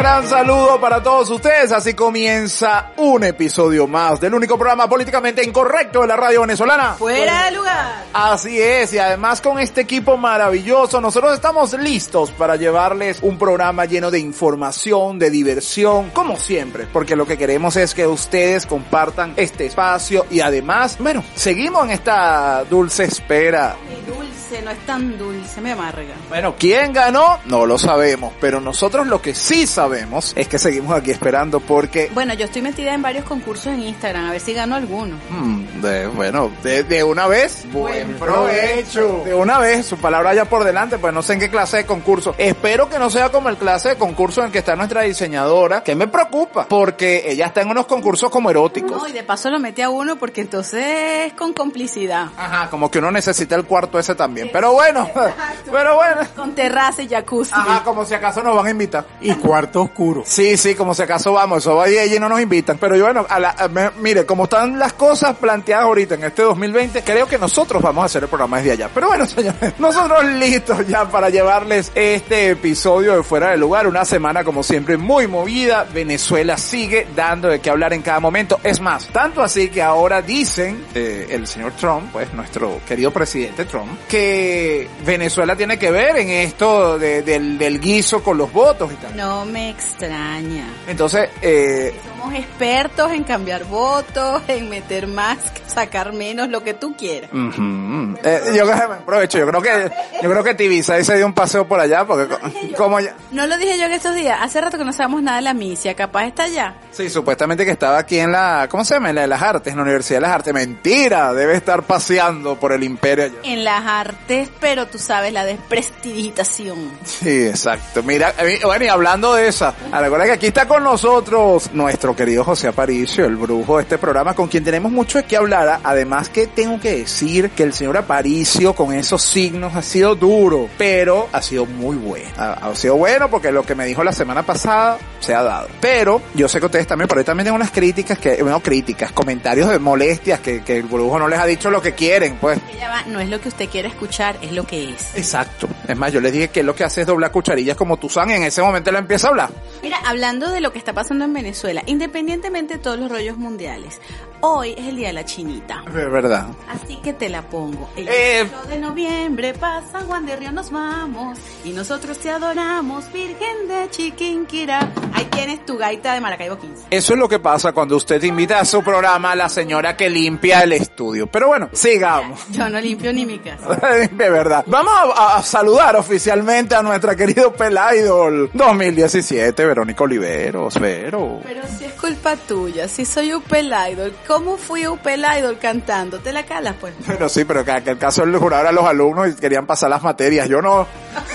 gran saludo para todos ustedes. Así comienza un episodio más del único programa políticamente incorrecto de la radio venezolana. Fuera de lugar. Así es, y además con este equipo maravilloso, nosotros estamos listos para llevarles un programa lleno de información, de diversión, como siempre, porque lo que queremos es que ustedes compartan este espacio y además, bueno, seguimos en esta dulce espera. Dulce, no es tan dulce, me amarga. Bueno, ¿quién ganó? No lo sabemos, pero nosotros lo que sí sabemos es que seguimos aquí esperando porque... Bueno, yo estoy metida en varios concursos en Instagram, a ver si gano alguno. Mm, de, bueno, de, de una vez, buen provecho. De una vez, su palabra ya por delante, pues no sé en qué clase de concurso. Espero que no sea como el clase de concurso en el que está nuestra diseñadora, que me preocupa, porque ella está en unos concursos como eróticos. No, y de paso lo metí a uno porque entonces es con complicidad. Ajá, como que uno necesita el cuarto ese también. Pero bueno, pero bueno. Con terraza y jacuzzi. Ajá, como si acaso nos van a invitar. Y cuarto oscuro. Sí, sí, como si acaso vamos, eso va y allí no nos invitan. Pero yo, bueno, a la, a- me- mire, como están las cosas planteadas ahorita en este 2020, creo que nosotros vamos a hacer el programa desde allá. Pero bueno, señores, nosotros listos ya para llevarles este episodio de Fuera de Lugar. Una semana, como siempre, muy movida. Venezuela sigue dando de qué hablar en cada momento. Es más, tanto así que ahora dicen eh, el señor Trump, pues nuestro querido presidente Trump, que Venezuela tiene que ver en esto de- del, del guiso con los votos y tal. No me extraña. Entonces, eh, Somos expertos en cambiar votos, en meter más, sacar menos, lo que tú quieras. eh, yo creo que aprovecho, yo creo que, yo creo que Tibisa se dio un paseo por allá porque co- como ya, No lo dije yo en estos días, hace rato que no sabemos nada de la misia, capaz está allá. sí, supuestamente que estaba aquí en la, ¿cómo se llama? En la de las artes, en la Universidad de las Artes. Mentira, debe estar paseando por el imperio allá. En las artes, pero tú sabes, la desprestidigitación. Sí, exacto. Mira, bueno, y hablando de esa, recuerda que aquí está con nosotros nuestro querido José Aparicio, el brujo de este programa, con quien tenemos mucho de qué hablar. Además que tengo que decir que el señor Aparicio con esos signos ha sido duro, pero ha sido muy bueno. Ha, ha sido bueno porque lo que me dijo la semana pasada se ha dado. Pero yo sé que ustedes también, por ahí también tengo unas críticas que, bueno, críticas, comentarios de molestias que, que el brujo no les ha dicho lo que quieren, pues. Ella va, no es lo que usted quiere escuchar, es lo que es. Exacto. Es más, yo les dije que lo que hace es doblar cucharillas como tú sabes, en ese momento él empieza a hablar. Mira, hablando de lo que está pasando en Venezuela, independientemente de todos los rollos mundiales, hoy es el día de la chinita. De verdad. Así que te la pongo. El Eh. 8 de noviembre pasa Juan de Río nos vamos y nosotros te adoramos, Virgen de Chiquinquirá. Ahí tienes tu gaita de Maracaibo 15. Eso es lo que pasa cuando usted invita a su programa a la señora que limpia el estudio. Pero bueno, sigamos. Yo no limpio ni mi casa. De verdad. Vamos a, a saludar oficialmente a nuestra querido Pelaidol 2017, Verónica Oliveros. Vero. Pero si es culpa tuya, si soy Upel Idol, ¿cómo fui Upel Idol cantando? ¿Te la calas pues? Pero sí, pero que aquel caso él juraba a los alumnos y querían pasar las materias. Yo no.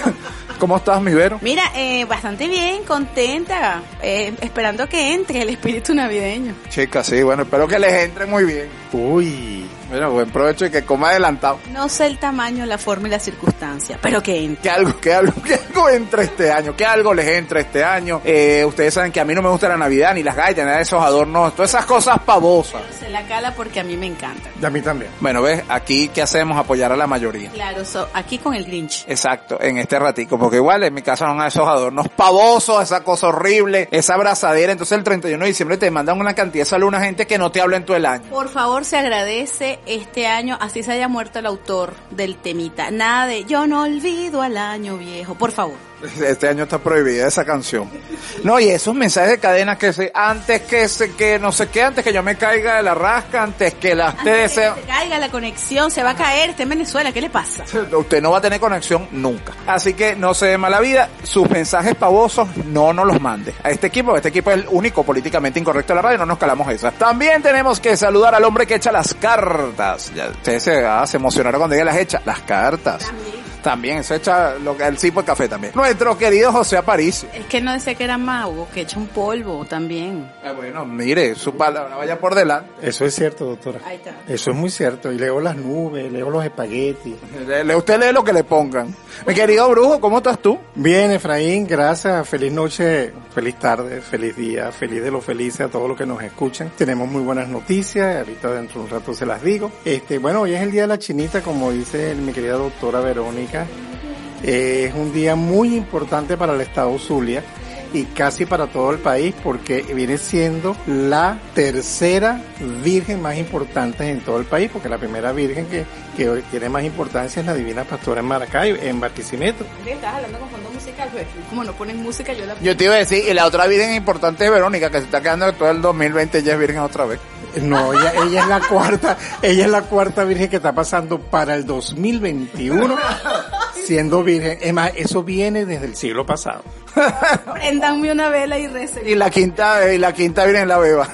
¿Cómo estás, mi Vero? Mira, eh, bastante bien, contenta, eh, esperando que entre el espíritu navideño. Chica, sí, bueno, espero que les entre muy bien. Uy. Bueno, buen provecho y que coma adelantado. No sé el tamaño, la forma y la circunstancia, pero que entre. Que algo, que algo, que algo entre este año, que algo les entre este año. Eh, ustedes saben que a mí no me gusta la Navidad, ni las gaitas, nada de esos adornos, todas esas cosas pavosas. Se la cala porque a mí me encanta. Y a mí también. Bueno, ves, aquí, ¿qué hacemos? Apoyar a la mayoría. Claro, so- aquí con el Grinch. Exacto, en este ratico, porque igual en mi casa son esos adornos pavosos, esa cosa horrible, esa abrazadera, entonces el 31 de diciembre te mandan una cantidad de salud a una gente que no te habla en todo el año. Por favor, se agradece este año, así se haya muerto el autor del temita. Nada de yo no olvido al año viejo, por favor. Este año está prohibida esa canción. No, y esos mensajes de cadena que se, antes que se, que no sé qué, antes que yo me caiga de la rasca, antes que las te Antes de deseo. que se caiga la conexión, se va a caer, está en Venezuela, ¿qué le pasa? Usted no va a tener conexión nunca. Así que no se dé mala vida. Sus mensajes pavosos no nos los mande. A este equipo, este equipo es el único políticamente incorrecto de la radio, no nos calamos esa. También tenemos que saludar al hombre que echa las cartas. Ya, ustedes se, ah, se emocionaron cuando diga las echa. Las cartas. También, eso echa lo que el tipo de café también. Nuestro querido José Aparicio. Es que no decía que era mago, que echa un polvo también. Ah, bueno, mire, su palabra vaya por delante. Eso es cierto, doctora. Ahí está. Eso es muy cierto. Y leo las nubes, leo los espaguetis. Le- le- usted lee lo que le pongan. Mi querido brujo, ¿cómo estás tú? Bien, Efraín, gracias. Feliz noche, feliz tarde, feliz día, feliz de los felices a todos los que nos escuchan. Tenemos muy buenas noticias, ahorita dentro de un rato se las digo. Este, bueno, hoy es el día de la chinita, como dice mi querida doctora Verónica. Eh, es un día muy importante para el estado Zulia y casi para todo el país porque viene siendo la tercera virgen más importante en todo el país porque la primera virgen que, que hoy tiene más importancia es la Divina Pastora en Maracay, en Barquisimeto. Estás hablando con fondo musical, pues. Como no ponen música, yo la... Yo te iba a decir, y la otra virgen importante es Verónica, que se está quedando todo el 2020 ya es virgen otra vez. No, ella, ella es la cuarta, ella es la cuarta virgen que está pasando para el 2021 siendo virgen. Es más, eso viene desde el siglo pasado. Una vela y. Y la quinta, y la quinta virgen la beba.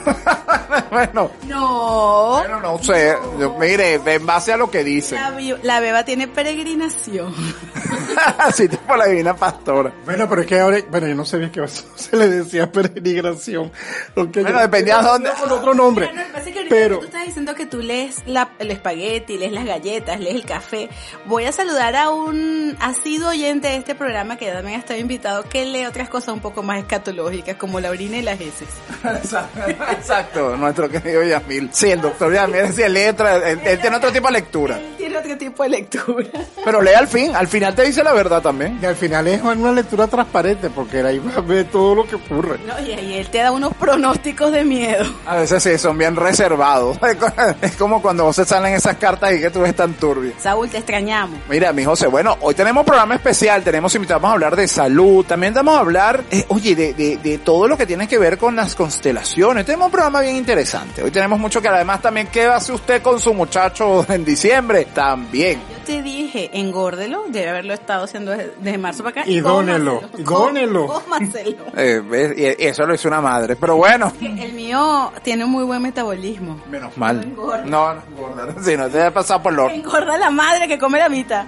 bueno, No. bueno, no sé, yo- mire, en base a lo que dice. La, beba tiene peregrinación. Así tipo la divina pastora. Bueno, pero es que ahora, bueno, yo no sabía que se le decía peregrinación. Bueno, yo- dependía de dónde. Con otro nombre. Mira, no, que Pero, tú estás diciendo que tú lees la- el espagueti, lees las galletas, lees el café. Voy a saludar a un asiduo oyente de este programa que ya también ha estado invitado, que lee otras cosas un poco más escatológicas, como la orina y las heces. Exacto, nuestro querido Yamil. Sí, el doctor Yamil decía letra, él, él tiene otro tipo de lectura. Él tiene otro tipo de lectura. Pero lee al fin, al final te dice la verdad también. y al final es una lectura transparente porque ahí va a ver todo lo que ocurre. No, y ahí él te da unos pronósticos de miedo. A veces sí, son bien reservados. Es como cuando vos salen esas cartas y que tú ves tan turbio. Saúl, te extrañamos. Mira, mi José, bueno, hoy tenemos programa especial, tenemos invitados a hablar de salud, también vamos a hablar, eh, oye, de, de, de todo lo que tiene que ver con las constelaciones. Tenemos un programa bien interesante. Hoy tenemos mucho que además también, ¿qué hace usted con su muchacho en diciembre? También. Yo te dije, engórdelo, debe haberlo estado haciendo desde, marzo para acá. Y dónelo, y dónelo. Cómaselo. Eh, y eso lo hizo una madre, pero bueno. El mío tiene un muy buen metabolismo. Menos mal. No engorda. No, no engorda. Si no, te ha pasado por lo... Engorda la madre que come la mitad.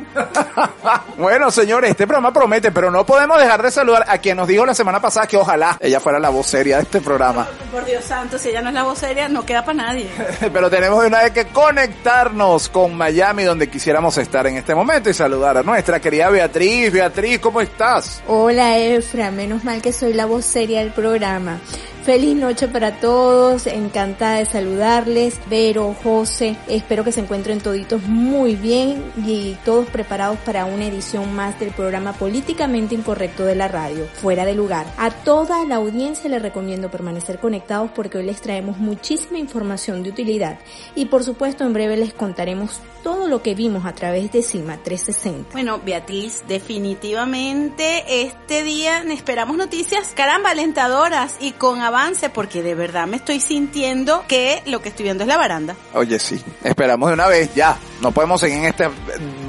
bueno, señores, este programa promete, pero no podemos dejar de saludar a quien nos dijo la semana pasada que ojalá ella fuera la voz seria de este programa. Por Dios santo, si ella no es la voz seria, no queda para nadie. Pero tenemos de una vez que conectarnos con Miami, donde quisiéramos estar en este momento y saludar a nuestra querida Beatriz. Beatriz, ¿cómo estás? Hola Efra, menos mal que soy la voz seria del programa. Feliz noche para todos, encantada de saludarles. Vero, José, espero que se encuentren toditos muy bien y todos preparados para una edición más del programa Políticamente Incorrecto de la radio, fuera de lugar. A toda la audiencia les recomiendo permanecer conectados porque hoy les traemos muchísima información de utilidad y por supuesto en breve les contaremos todo lo que vimos a través de CIMA 360. Bueno, Beatriz, definitivamente este día esperamos noticias, caramba, alentadoras y con avance, porque de verdad me estoy sintiendo que lo que estoy viendo es la baranda. Oye, sí, esperamos de una vez, ya. No podemos seguir en esta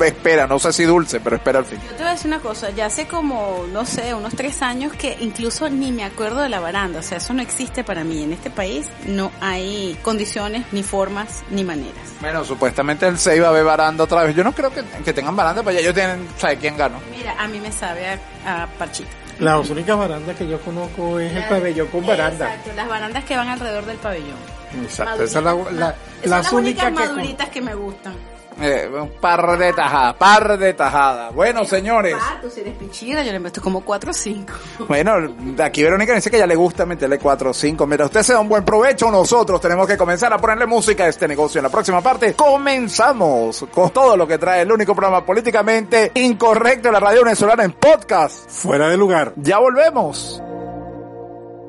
espera, no sé si dulce, pero espera al fin. Yo te voy a decir una cosa, ya hace como, no sé, unos tres años que incluso ni me acuerdo de la baranda, o sea, eso no existe para mí. En este país no hay condiciones, ni formas, ni maneras. Bueno, supuestamente el 6 va a haber baranda otra vez. Yo no creo que, que tengan baranda, pero ya ellos tienen, ¿sabe quién ganó? Mira, a mí me sabe a, a parchita. Las únicas barandas que yo conozco es el pabellón con baranda. Exacto, las barandas que van alrededor del pabellón. Exacto, esa es la, la, Esas son las las únicas únicas que... maduritas que me gustan. Eh, un par de tajadas, par de tajadas. Bueno, señores. Tú si eres pichira, yo le meto como 4 o 5. Bueno, aquí Verónica dice que ya le gusta meterle 4 o 5. Mira, usted se da un buen provecho. Nosotros tenemos que comenzar a ponerle música a este negocio. En la próxima parte comenzamos con todo lo que trae el único programa políticamente incorrecto de la radio venezolana en podcast. Fuera de lugar. Ya volvemos.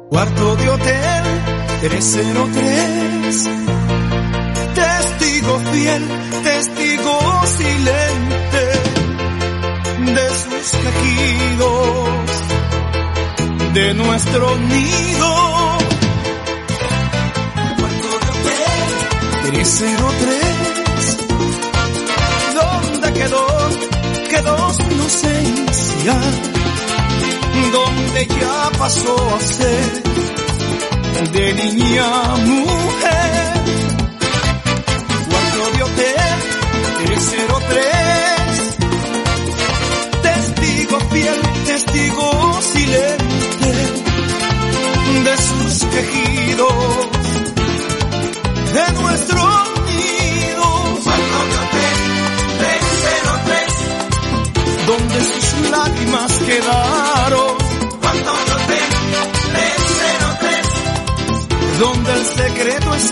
Cuarto de hotel 303. Testigo fiel, testigo silente de sus quejidos, de nuestro nido. Hotel 303. ¿Dónde quedó, quedó su inocencia? donde ya pasó a ser de niña mujer. 303, testigo fiel, testigo silente de sus quejidos, de nuestro nido. Cuarto de hotel 303 donde sus lágrimas quedaron. Cuarto de hotel 303, donde el secreto está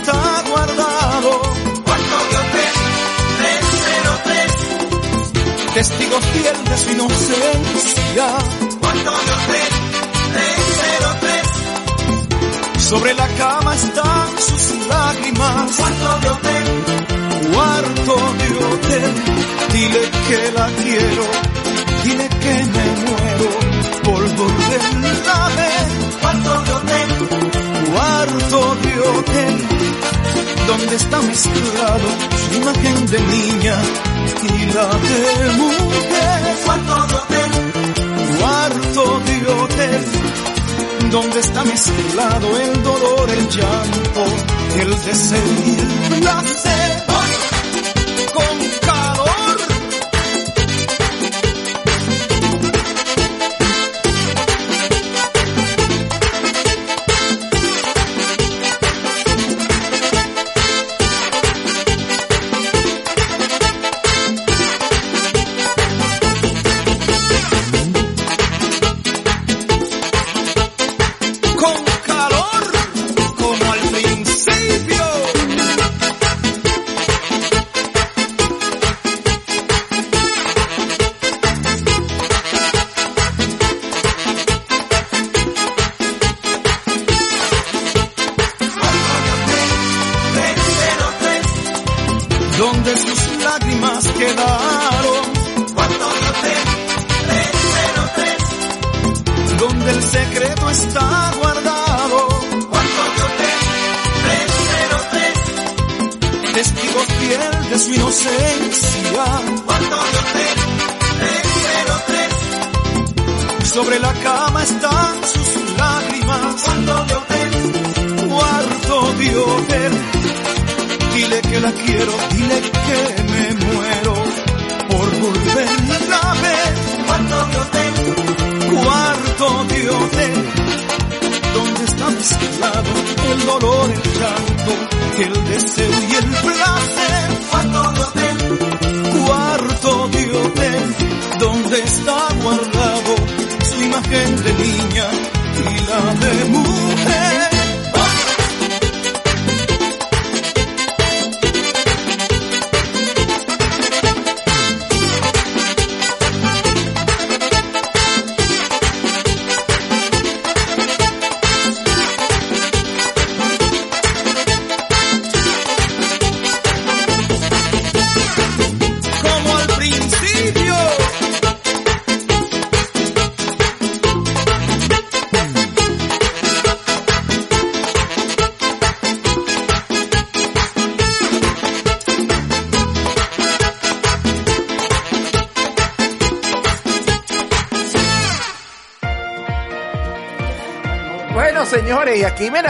sobre la cama están sus lágrimas. Cuarto de hotel. Cuarto de hotel, dile que la quiero, dile que me muero por volverla a ver. Cuarto de hotel, cuarto de hotel, donde está mezclado su imagen de niña y la de mujer. Cuarto de hotel, cuarto de hotel, donde está mezclado el dolor, el llanto, el deseo y el placer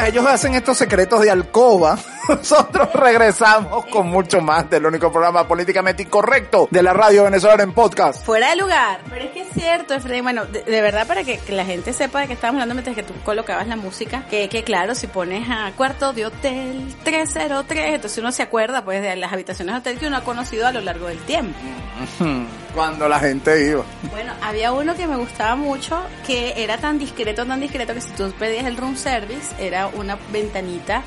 ellos hacen estos secretos de alcoba. Nosotros regresamos con mucho más del único programa políticamente incorrecto de la radio venezolana en podcast. Fuera de lugar. Pero es que es cierto, Efraín. Bueno, de, de verdad, para que, que la gente sepa de qué estábamos hablando mientras que tú colocabas la música, que, que claro, si pones a cuarto de hotel 303, entonces uno se acuerda pues de las habitaciones de hotel que uno ha conocido a lo largo del tiempo. Cuando la gente iba. Bueno, había uno que me gustaba mucho que era tan discreto, tan discreto que si tú pedías el room service era una ventanita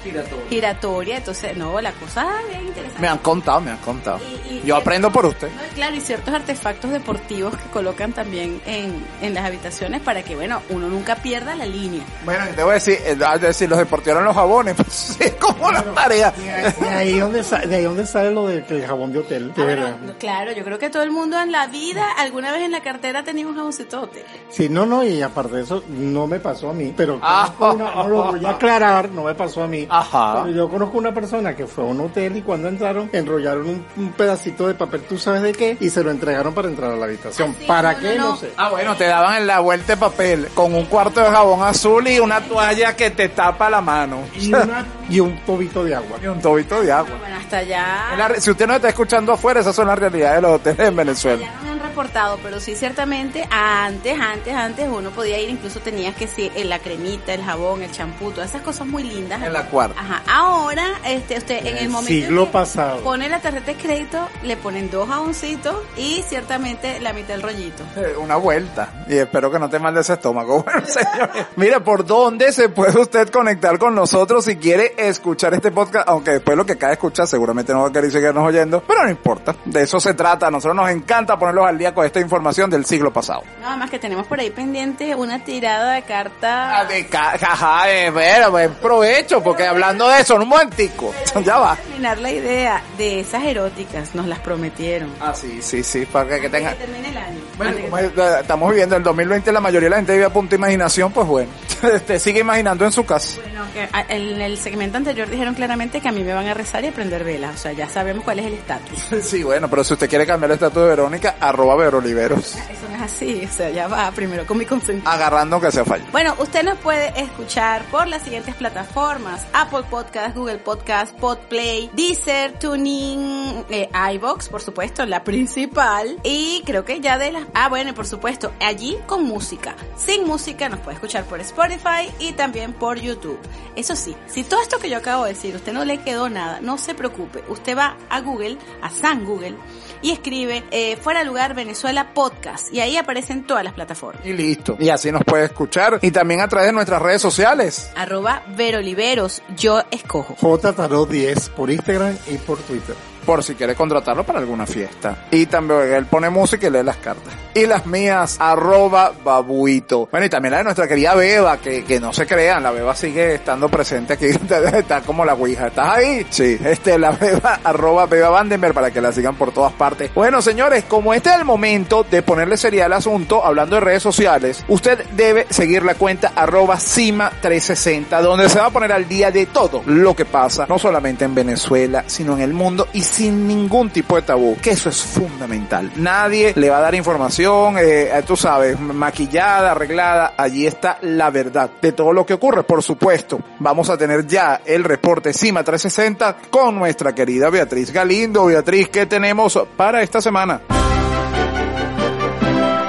giratoria. Entonces, no, la cosa bien interesante. Me han contado, me han contado. Y- y- Yo aprendo por usted. No, claro, y ciertos artefactos deportivos que colocan también en, en las habitaciones para que, bueno, uno nunca pierda la línea. Bueno, te voy a decir, eh, a decir, los deportivos los jabones, pues sí, como la tarea. De ahí donde sale, de ahí donde sale lo de que el jabón de hotel. de Ah, bueno, claro, yo creo que todo el mundo en la vida, alguna vez en la cartera tenía un jaboncitote. Sí, no, no, y aparte de eso, no me pasó a mí, pero Ah. una- no lo voy a aclarar, no me pasó a mí. Ajá. Pero yo conozco una persona que fue a un hotel y cuando entraron, enrollaron un, un pedacito de papel, tú sabes de qué, y se lo entregaron para entrar a la habitación. Ah, sí, ¿Para no, qué? no, No, no. sé. Ah, bueno, te daban en la vuelta de papel con un cuarto de jabón azul y una toalla que te tapa la mano. Y, una- y un tobito de agua. Y un tobito de agua. Bueno, hasta allá... La si usted no está escuchando afuera, esas son las realidades de los hoteles en Venezuela. Ya no me han reportado, pero sí ciertamente antes, antes, antes uno podía ir, incluso tenías que sí, eh, la cremita, el jabón, el champú, todas esas cosas muy lindas. En la cuarta. Ajá. Ahora este, usted en el momento siglo que pasado. pone la tarjeta de crédito, le ponen dos jaboncitos y ciertamente la mitad del rollito. Eh, Una vuelta. Y espero que no te mande ese estómago. Bueno, señores. Mire, ¿por dónde se puede usted conectar con nosotros si quiere escuchar este podcast? Aunque después lo que acaba de escuchar seguramente no va a querer seguirnos oyendo. Pero no importa. De eso se trata. A nosotros nos encanta ponerlos al día con esta información del siglo pasado. Nada más que tenemos por ahí pendiente una tirada de Ah, cartas. de ca- Jaja, eh, bueno, buen provecho, porque hablando de eso, en un momentico. Ya va. terminar la idea de esas eróticas, nos las prometieron. Ah, sí, sí, sí, para que, que tenga... Que termine el año. Bueno, como es- estamos viviendo el 2020, la mayoría de la gente vive a punto de imaginación, pues bueno, te sigue imaginando en su casa. Bueno, que en el segmento anterior dijeron claramente que a mí me van a rezar y a prender velas. O sea, ya sabemos cuál es el estatus. Sí, bueno, pero si usted quiere cambiar el estatus de Verónica, arroba Veroliveros, Eso no es así. O sea, ya va primero con mi consentimiento. agarrando que sea fallo. Bueno, usted nos puede escuchar por las siguientes plataformas: Apple Podcast, Google Podcast, Podplay, Deezer, Tuning, eh, iBox, por supuesto, la principal. Y creo que ya de las. Ah, bueno, y por supuesto, allí con música. Sin música nos puede escuchar por Spotify y también por YouTube. Eso sí, si todo esto que yo acabo de decir, usted no le quedó nada, no se preocupe. Usted va a Google, a San Google, y escribe eh, Fuera Lugar Venezuela Podcast. Y ahí aparecen todas las plataformas. Y listo. Y así nos puede escuchar. Y también a través de nuestras redes sociales. arroba Veroliveros, yo escojo. J Tarot 10 por Instagram y por Twitter. Por si quiere contratarlo para alguna fiesta. Y también él pone música y lee las cartas. Y las mías, arroba babuito. Bueno, y también la de nuestra querida Beba, que, que no se crean, la Beba sigue estando presente aquí. Está como la Ouija. ¿Estás ahí? Sí. Este, la Beba, arroba Beba Vandenberg, para que la sigan por todas partes. Bueno, señores, como este es el momento de ponerle serial al asunto, hablando de redes sociales, usted debe seguir la cuenta arroba Cima360, donde se va a poner al día de todo lo que pasa, no solamente en Venezuela, sino en el mundo y sin ningún tipo de tabú, que eso es fundamental. Nadie le va a dar información, eh, tú sabes, maquillada, arreglada, allí está la verdad de todo lo que ocurre. Por supuesto, vamos a tener ya el reporte Cima 360 con nuestra querida Beatriz Galindo. Beatriz, ¿qué tenemos para esta semana?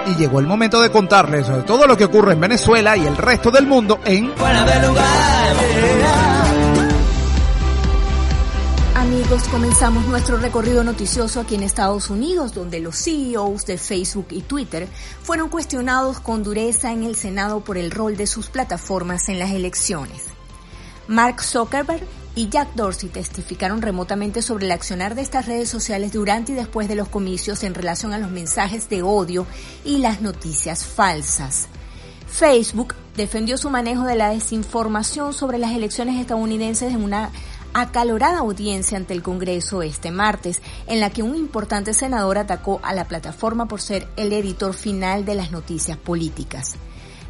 Y llegó el momento de contarles todo lo que ocurre en Venezuela y el resto del mundo en Comenzamos nuestro recorrido noticioso aquí en Estados Unidos, donde los CEOs de Facebook y Twitter fueron cuestionados con dureza en el Senado por el rol de sus plataformas en las elecciones. Mark Zuckerberg y Jack Dorsey testificaron remotamente sobre el accionar de estas redes sociales durante y después de los comicios en relación a los mensajes de odio y las noticias falsas. Facebook defendió su manejo de la desinformación sobre las elecciones estadounidenses en una acalorada audiencia ante el Congreso este martes, en la que un importante senador atacó a la plataforma por ser el editor final de las noticias políticas.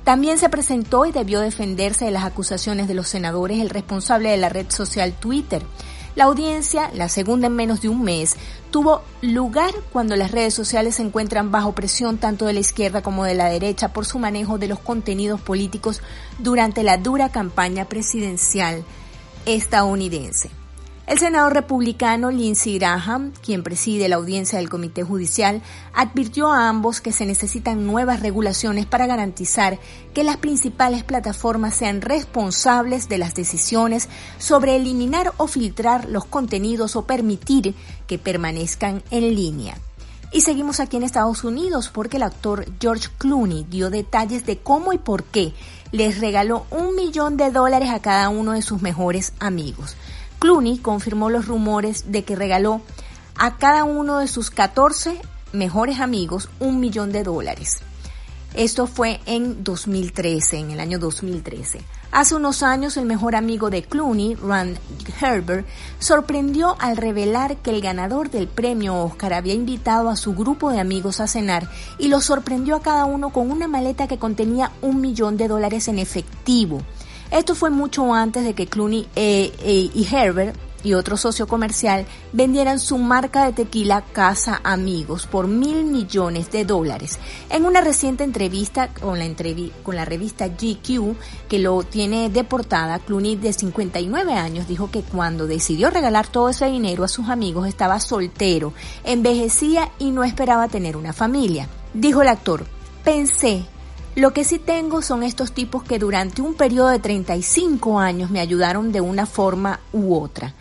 También se presentó y debió defenderse de las acusaciones de los senadores el responsable de la red social Twitter. La audiencia, la segunda en menos de un mes, tuvo lugar cuando las redes sociales se encuentran bajo presión tanto de la izquierda como de la derecha por su manejo de los contenidos políticos durante la dura campaña presidencial estadounidense. El senador republicano Lindsey Graham, quien preside la audiencia del Comité Judicial, advirtió a ambos que se necesitan nuevas regulaciones para garantizar que las principales plataformas sean responsables de las decisiones sobre eliminar o filtrar los contenidos o permitir que permanezcan en línea. Y seguimos aquí en Estados Unidos porque el actor George Clooney dio detalles de cómo y por qué les regaló un millón de dólares a cada uno de sus mejores amigos. Clooney confirmó los rumores de que regaló a cada uno de sus 14 mejores amigos un millón de dólares. Esto fue en 2013, en el año 2013. Hace unos años el mejor amigo de Clooney, Rand Herbert, sorprendió al revelar que el ganador del premio Oscar había invitado a su grupo de amigos a cenar y los sorprendió a cada uno con una maleta que contenía un millón de dólares en efectivo. Esto fue mucho antes de que Clooney eh, eh, y Herbert y otro socio comercial vendieran su marca de tequila Casa Amigos por mil millones de dólares. En una reciente entrevista con la, revista GQ, que lo tiene de portada, Clooney de 59 años dijo que cuando decidió regalar todo ese dinero a sus amigos estaba soltero, envejecía y no esperaba tener una familia. Dijo el actor, pensé, Lo que sí tengo son estos tipos que durante un periodo de 35 años me ayudaron de una forma u otra.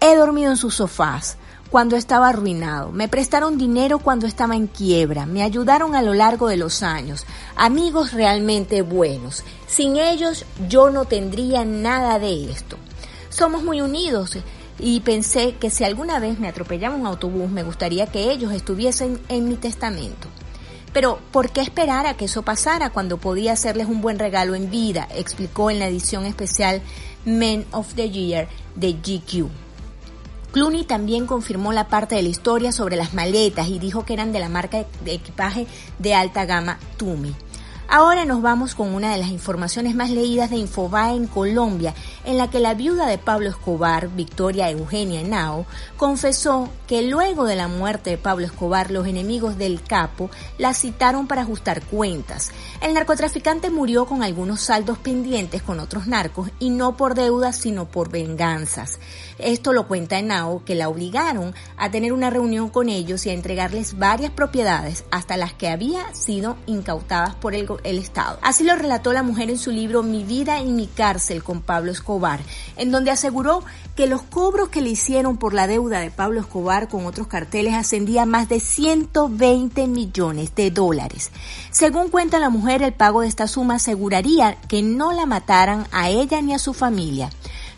He dormido en sus sofás cuando estaba arruinado, me prestaron dinero cuando estaba en quiebra, me ayudaron a lo largo de los años, amigos realmente buenos. Sin ellos yo no tendría nada de esto. Somos muy unidos y pensé que si alguna vez me atropellaba un autobús me gustaría que ellos estuviesen en mi testamento. Pero, ¿por qué esperar a que eso pasara cuando podía hacerles un buen regalo en vida? explicó en la edición especial Men of the Year de GQ. Clooney también confirmó la parte de la historia sobre las maletas y dijo que eran de la marca de equipaje de alta gama Tumi. Ahora nos vamos con una de las informaciones más leídas de Infobae en Colombia, en la que la viuda de Pablo Escobar, Victoria Eugenia Nao, confesó que luego de la muerte de Pablo Escobar, los enemigos del capo la citaron para ajustar cuentas. El narcotraficante murió con algunos saldos pendientes con otros narcos y no por deudas, sino por venganzas. Esto lo cuenta Nao, que la obligaron a tener una reunión con ellos y a entregarles varias propiedades, hasta las que había sido incautadas por el Estado. Así lo relató la mujer en su libro Mi vida y mi cárcel con Pablo Escobar, en donde aseguró que los cobros que le hicieron por la deuda de Pablo Escobar con otros carteles ascendían a más de 120 millones de dólares. Según cuenta la mujer, el pago de esta suma aseguraría que no la mataran a ella ni a su familia.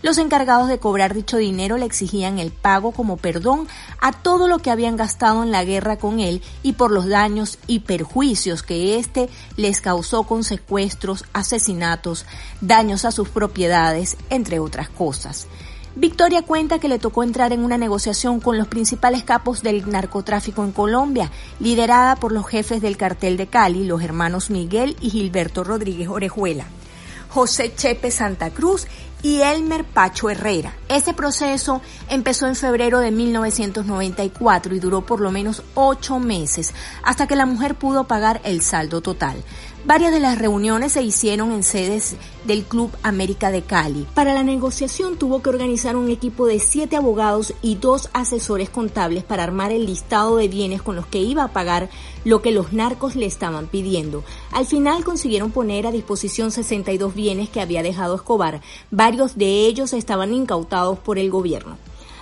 Los encargados de cobrar dicho dinero le exigían el pago como perdón a todo lo que habían gastado en la guerra con él y por los daños y perjuicios que éste les causó con secuestros, asesinatos, daños a sus propiedades, entre otras cosas. Victoria cuenta que le tocó entrar en una negociación con los principales capos del narcotráfico en Colombia, liderada por los jefes del cartel de Cali, los hermanos Miguel y Gilberto Rodríguez Orejuela. José Chepe Santa Cruz y Elmer Pacho Herrera. Ese proceso empezó en febrero de 1994 y duró por lo menos ocho meses hasta que la mujer pudo pagar el saldo total. Varias de las reuniones se hicieron en sedes del Club América de Cali. Para la negociación tuvo que organizar un equipo de siete abogados y dos asesores contables para armar el listado de bienes con los que iba a pagar lo que los narcos le estaban pidiendo. Al final consiguieron poner a disposición 62 bienes que había dejado Escobar. Varios de ellos estaban incautados por el gobierno.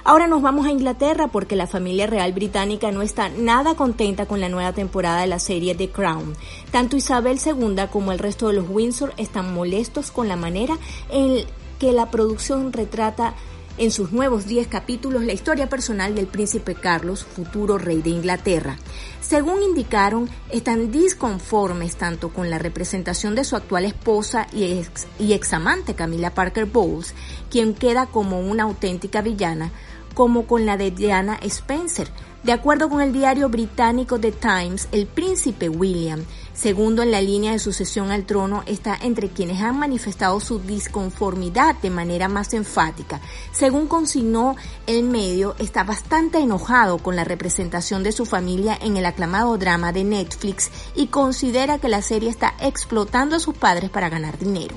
Ahora nos vamos a Inglaterra porque la familia real británica no está nada contenta con la nueva temporada de la serie The Crown. Tanto Isabel II como el resto de los Windsor están molestos con la manera en que la producción retrata en sus nuevos 10 capítulos la historia personal del príncipe Carlos, futuro rey de Inglaterra. Según indicaron, están disconformes tanto con la representación de su actual esposa y ex, y examante Camila Parker Bowles, quien queda como una auténtica villana, como con la de Diana Spencer. De acuerdo con el diario británico The Times, el príncipe William, segundo en la línea de sucesión al trono, está entre quienes han manifestado su disconformidad de manera más enfática. Según consignó el medio, está bastante enojado con la representación de su familia en el aclamado drama de Netflix y considera que la serie está explotando a sus padres para ganar dinero.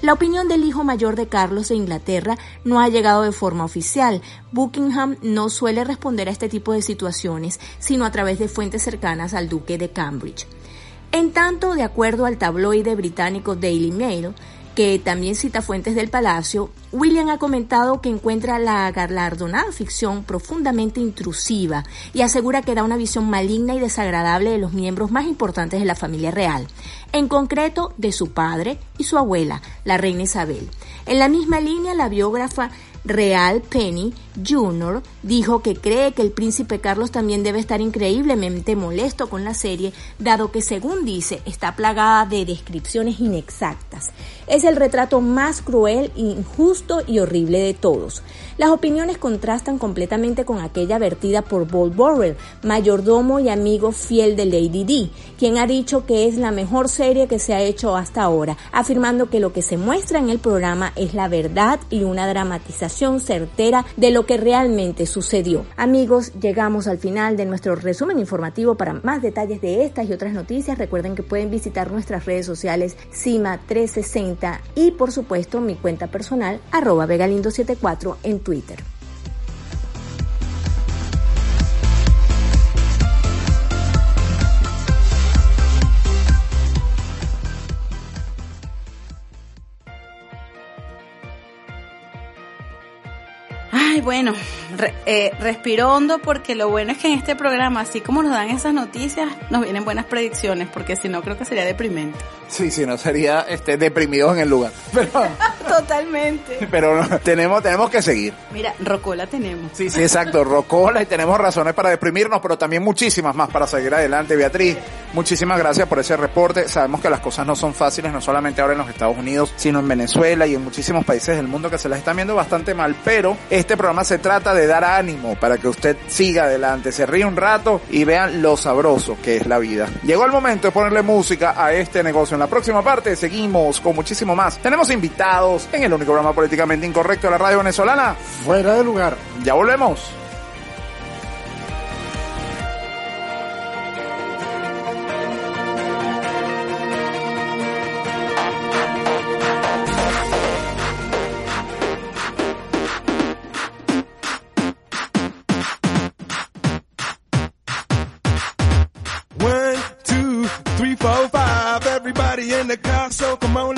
La opinión del hijo mayor de Carlos de Inglaterra no ha llegado de forma oficial. Buckingham no suele responder a este tipo de situaciones, sino a través de fuentes cercanas al duque de Cambridge. En tanto, de acuerdo al tabloide británico Daily Mail, que también cita fuentes del Palacio, William ha comentado que encuentra la galardonada ficción profundamente intrusiva y asegura que da una visión maligna y desagradable de los miembros más importantes de la familia real, en concreto de su padre y su abuela, la reina Isabel. En la misma línea, la biógrafa Real Penny Jr. dijo que cree que el príncipe Carlos también debe estar increíblemente molesto con la serie, dado que, según dice, está plagada de descripciones inexactas. Es el retrato más cruel, injusto y horrible de todos. Las opiniones contrastan completamente con aquella vertida por Bob Burrell, mayordomo y amigo fiel de Lady D, quien ha dicho que es la mejor serie que se ha hecho hasta ahora, afirmando que lo que se muestra en el programa es la verdad y una dramatización certera de lo que realmente sucedió. Amigos, llegamos al final de nuestro resumen informativo. Para más detalles de estas y otras noticias, recuerden que pueden visitar nuestras redes sociales CIMA 360 y por supuesto mi cuenta personal arroba vegalindo74 en Twitter. Bueno, re- eh, respiro hondo porque lo bueno es que en este programa, así como nos dan esas noticias, nos vienen buenas predicciones, porque si no creo que sería deprimente. Sí, sí, no sería este, deprimidos en el lugar. Pero, Totalmente. pero no, tenemos, tenemos que seguir. Mira, Rocola tenemos. Sí, sí, exacto. Rocola y tenemos razones para deprimirnos, pero también muchísimas más para seguir adelante. Beatriz, muchísimas gracias por ese reporte. Sabemos que las cosas no son fáciles, no solamente ahora en los Estados Unidos, sino en Venezuela y en muchísimos países del mundo que se las están viendo bastante mal. Pero este programa se trata de dar ánimo para que usted siga adelante, se ríe un rato y vean lo sabroso que es la vida. Llegó el momento de ponerle música a este negocio. En la próxima parte seguimos con muchísimo más. Tenemos invitados en el único programa políticamente incorrecto de la radio venezolana. Fuera de lugar. Ya volvemos. In the car, so come on,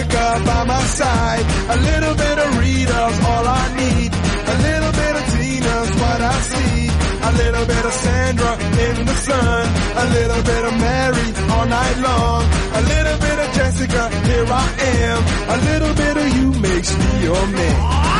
Erica by my side. A little bit of Rita's all I need. A little bit of Tina's what I see. A little bit of Sandra in the sun. A little bit of Mary all night long. A little bit of Jessica, here I am. A little bit of you makes me your man.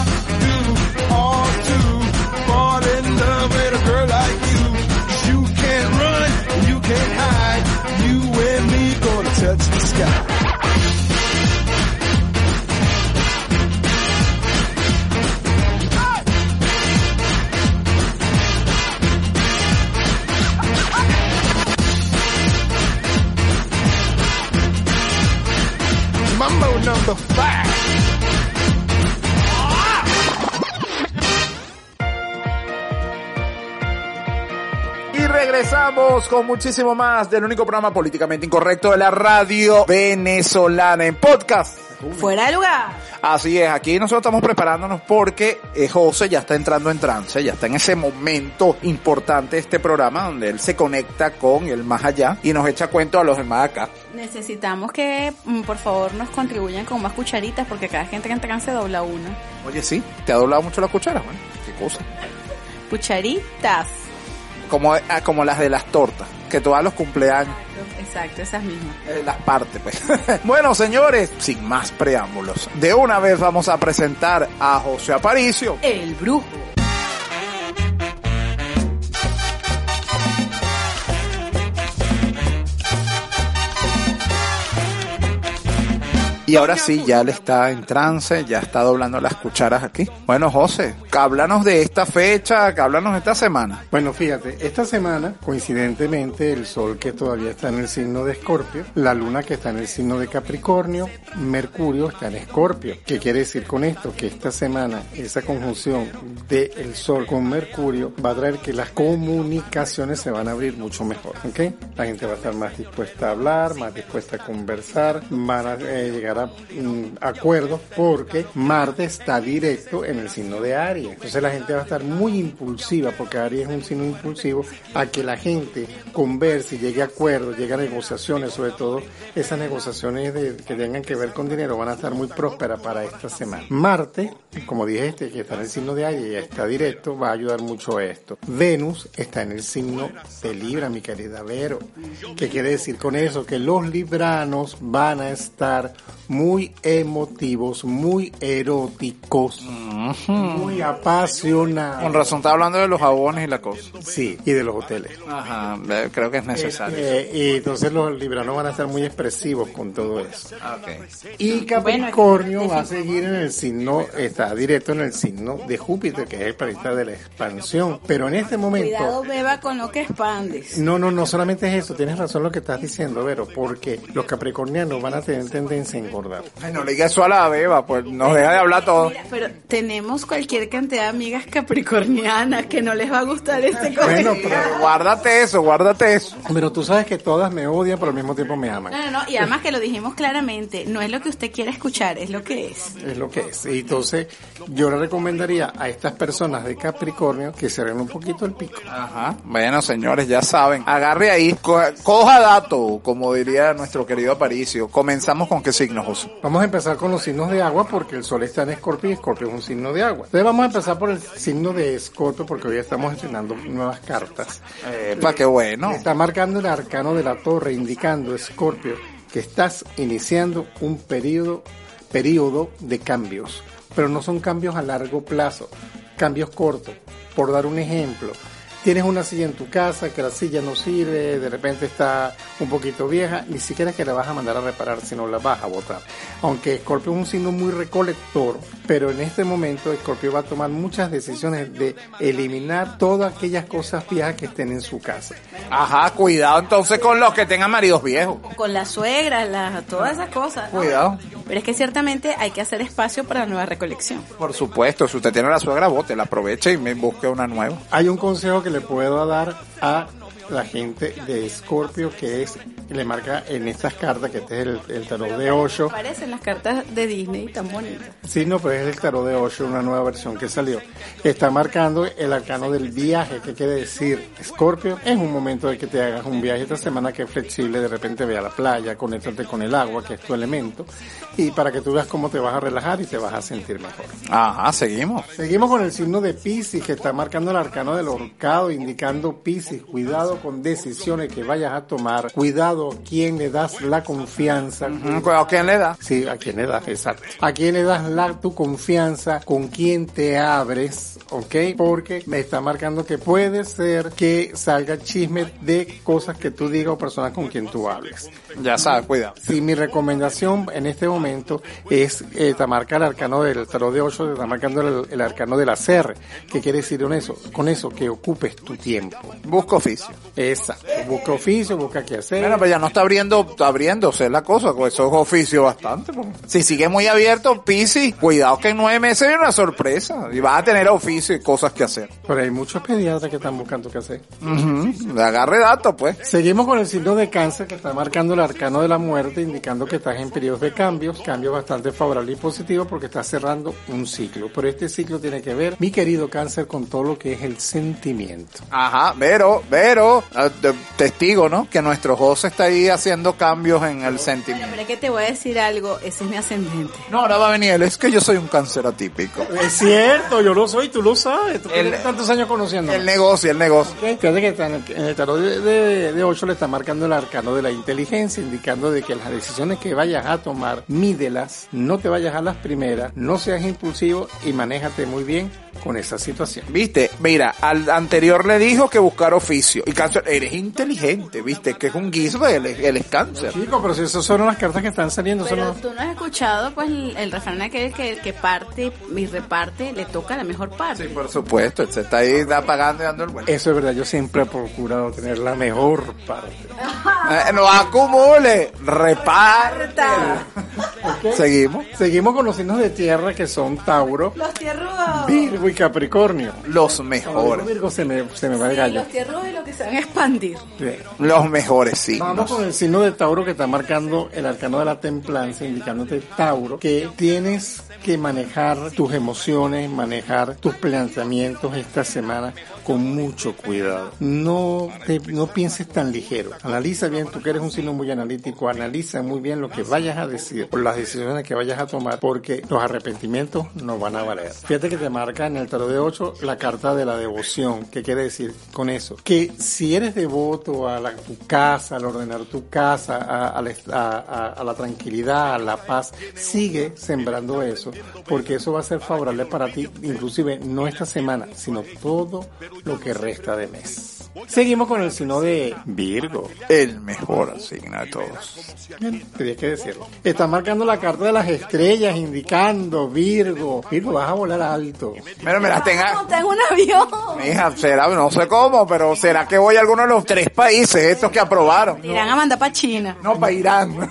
touch the sky. Number five. Regresamos con muchísimo más del único programa políticamente incorrecto de la radio venezolana en podcast. Fuera de lugar. Así es, aquí nosotros estamos preparándonos porque eh, José ya está entrando en trance, ya está en ese momento importante de este programa donde él se conecta con el más allá y nos echa cuento a los demás acá. Necesitamos que, mm, por favor, nos contribuyan con más cucharitas porque cada gente que entra se dobla una. Oye, sí, te ha doblado mucho la cuchara, bueno, qué cosa. Cucharitas. Como, ah, como las de las tortas, que todas los cumpleaños. Exacto, esas mismas. Eh, las partes, pues. bueno, señores, sin más preámbulos, de una vez vamos a presentar a José Aparicio. El brujo. Y ahora sí, ya le está en trance, ya está doblando las cucharas aquí. Bueno, José, háblanos de esta fecha, háblanos de esta semana. Bueno, fíjate, esta semana, coincidentemente, el Sol que todavía está en el signo de Escorpio, la Luna que está en el signo de Capricornio, Mercurio está en Escorpio. ¿Qué quiere decir con esto? Que esta semana esa conjunción del el Sol con Mercurio va a traer que las comunicaciones se van a abrir mucho mejor, ¿ok? La gente va a estar más dispuesta a hablar, más dispuesta a conversar, van a eh, llegar a mm, acuerdos porque Marte está directo en el signo de Aries. Entonces la gente va a estar muy impulsiva porque Aries es un signo impulsivo a que la gente converse y llegue a acuerdos, llegue a negociaciones, sobre todo esas negociaciones que tengan que ver con dinero van a estar muy prósperas para esta semana. Marte, como dije este, que está en el signo de Aries y está directo, va a ayudar mucho a esto. Venus está en el signo de Libra, mi querida Vero. ¿Qué quiere decir con eso? Que los libranos van a estar muy emotivos, muy eróticos, muy apasionados. Con razón, está hablando de los jabones y la cosa. Sí, y de los hoteles. Ajá, eh, creo que es necesario. Eh, y entonces los libranos van a estar muy expresivos con todo eso. Ok. Y Capricornio va a seguir en el signo, está directo en el signo de Júpiter, que es el planeta de la expansión. Pero en este momento... Cuidado, beba con lo que expandes. No, no, no solamente es eso, tienes razón lo que estás diciendo, Vero, porque los capricornianos van a tener tendencia a engordar. Ay, no le digas eso a la beba, pues nos deja de hablar todo. Mira, pero tenemos cualquier cantidad de amigas capricornianas que no les va a gustar este Bueno, comentario. pero- Guárdate eso, guárdate eso. Pero tú sabes que todas me odian, pero al mismo tiempo me aman. No, no, no, y además que lo dijimos claramente, no es lo que usted quiera escuchar, es lo que es. Es lo que es. Y entonces yo le recomendaría a estas personas de Capricornio que cierren un poquito el pico. Ajá. Bueno, señores, ya saben. Agarre ahí, co- coja dato, como diría nuestro querido Aparicio. Comenzamos con qué signo, José. Vamos a empezar con los signos de agua porque el sol está en Escorpio y Escorpio es un signo de agua. Entonces vamos a empezar por el signo de Escorpio porque hoy estamos estrenando nuevas cartas. Epa, qué bueno. Está marcando el arcano de la torre indicando Escorpio que estás iniciando un periodo, periodo de cambios. Pero no son cambios a largo plazo, cambios cortos. Por dar un ejemplo, tienes una silla en tu casa que la silla no sirve, de repente está un poquito vieja, ni siquiera es que la vas a mandar a reparar, sino la vas a botar. Aunque Scorpio es un signo muy recolector, pero en este momento Scorpio va a tomar muchas decisiones de eliminar todas aquellas cosas viejas que estén en su casa. Ajá, cuidado entonces con los que tengan maridos viejos. Con las suegras, las, todas esas cosas. ¿no? Cuidado. Pero es que ciertamente hay que hacer espacio para la nueva recolección. Por supuesto, si usted tiene la suegra, bote, la aproveche y me busque una nueva. Hay un consejo que le puedo dar a la gente de Scorpio que es, le marca en estas cartas, que este es el, el tarot de 8. Parecen las cartas de Disney tan bonitas. Sí, no, pero es el tarot de 8, una nueva versión que salió. Está marcando el arcano del viaje, que quiere decir, Scorpio, es un momento de que te hagas un viaje esta semana que es flexible, de repente ve a la playa, conéctate con el agua, que es tu elemento, y para que tú veas cómo te vas a relajar y te vas a sentir mejor. Ajá, seguimos. Seguimos con el signo de Pisces que está marcando el arcano del horcado, indicando Pisces, cuidado con decisiones que vayas a tomar, cuidado a quién le das la confianza. Mm, Cuidado, ¿quién le da? Sí, a quién le das, exacto. A quién le das la, tu confianza, con quién te abres, ¿ok? Porque me está marcando que puede ser que salga chisme de cosas que tú digas o personas con quien tú hables. Ya sabes, cuidado. Sí, mi recomendación en este momento es, eh, te marca el arcano del tarot de 8, te está marcando el, el arcano de la CR. ¿Qué quiere decir con eso? Con eso, que ocupes tu tiempo. Busco oficio. Exacto. Busca oficio, busca qué hacer. Bueno, pero ya no está abriendo, está abriéndose la cosa, con eso es oficio bastante. pues. Si sigue muy abierto, Pisi, cuidado que en nueve meses viene una sorpresa y vas a tener oficio y cosas que hacer. Pero hay muchos pediatras que están buscando qué hacer. Agarre datos, pues. Seguimos con el signo de cáncer que está marcando el arcano de la muerte, indicando que estás en periodos de cambios, cambios bastante favorables y positivos porque estás cerrando un ciclo. Pero este ciclo tiene que ver, mi querido cáncer, con todo lo que es el sentimiento. Ajá, Vero, Vero. Virgo, ah, de- testigo, ¿no? Que nuestro José está ahí haciendo cambios en el sentimiento. Pero es que te voy a decir algo, ese es mi ascendente. No, ahora va a venir él, es que yo soy un cáncer atípico. Es cierto, yo lo soy, tú lo sabes. Tú El- tienes tantos años conociendo. El negocio, el negocio. Fíjate que está en el, en el tarot de, de, de 8 le está marcando el arcano de la inteligencia, indicando de que las decisiones que vayas a tomar, mídelas, no te vayas a las primeras, no seas impulsivo y manéjate muy bien con esa situación. Viste, mira, al anterior le dijo que buscar oficio. Y cáncer, eres inteligente, viste, que es un guiso, él, es- él es cáncer. Chico, pero si esas son las cartas que están saliendo, Pero tú no has escuchado pues el, el refrán aquel que que parte y reparte le toca la mejor parte. Por supuesto, él se está ahí apagando y dando el vuelo. Eso es verdad, yo siempre he procurado tener la mejor parte. Eh, no acumule, reparte. Seguimos. Seguimos con los signos de tierra que son Tauro, Los tierrudos. Virgo y Capricornio. Los mejores. Virgo se me, se me va el Sí, gallo. los tierrudos y los que se van a expandir. Bien. Los mejores signos. Vamos con el signo de Tauro que está marcando el arcano de la templanza, indicándote Tauro que tienes que manejar tus emociones, manejar tus planteamientos esta semana con mucho cuidado. No, te- no pienses tan ligero. Analiza bien, tú que eres un signo muy analítico, analiza muy bien lo que vayas a decir o las decisiones que vayas a tomar porque los arrepentimientos no van a valer. Fíjate que te marca en el tarot de 8 la carta de la devoción. ¿Qué quiere decir con eso? Que si eres devoto a la- tu casa, al ordenar tu casa, a, la tranquilidad, a la paz, sigue sembrando eso porque eso va a ser favorable para ti, inclusive no esta semana, sino todo lo que resta de mes. Seguimos con el signo de Virgo. El mejor signo de todos. Tenía que decirlo. Está marcando la carta de las estrellas, indicando Virgo. Virgo, vas a volar alto. Mira, me las tenga. En un avión. Mija, será, no sé cómo, pero será que voy a alguno de los tres países estos que aprobaron. Irán a mandar para China. No, para Irán.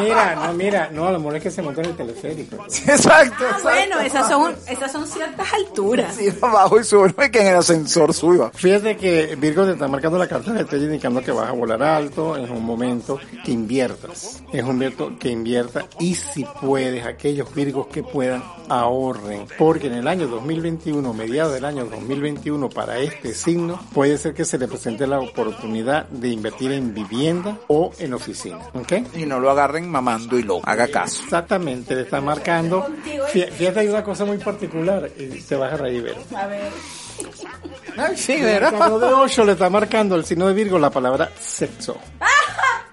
Mira, no, mira, no, a lo mejor es que se monta en el teleférico. exacto, Ah, exacto. bueno, esas son, esas son ciertas alturas. Sí, abajo y sube, y que en el ascensor suba. Fíjate que Virgo te está marcando la carta de estrella indicando que vas a volar alto, es un momento que inviertas, es un momento que invierta y si puedes, aquellos Virgos que puedan, ahorren, porque en el año 2021, mediados del año 2021 para este signo, puede ser que se le presente la oportunidad de invertir en vivienda o en oficina, ¿ok? Y no lo agarren mamando y lo haga caso. Exactamente, le está marcando. Fí- Fíjate, hay una cosa muy particular, y te vas a reír, Vero. A ver. Ay, sí, El ¿verdad? arcano de 8 le está marcando el signo de Virgo la palabra sexo.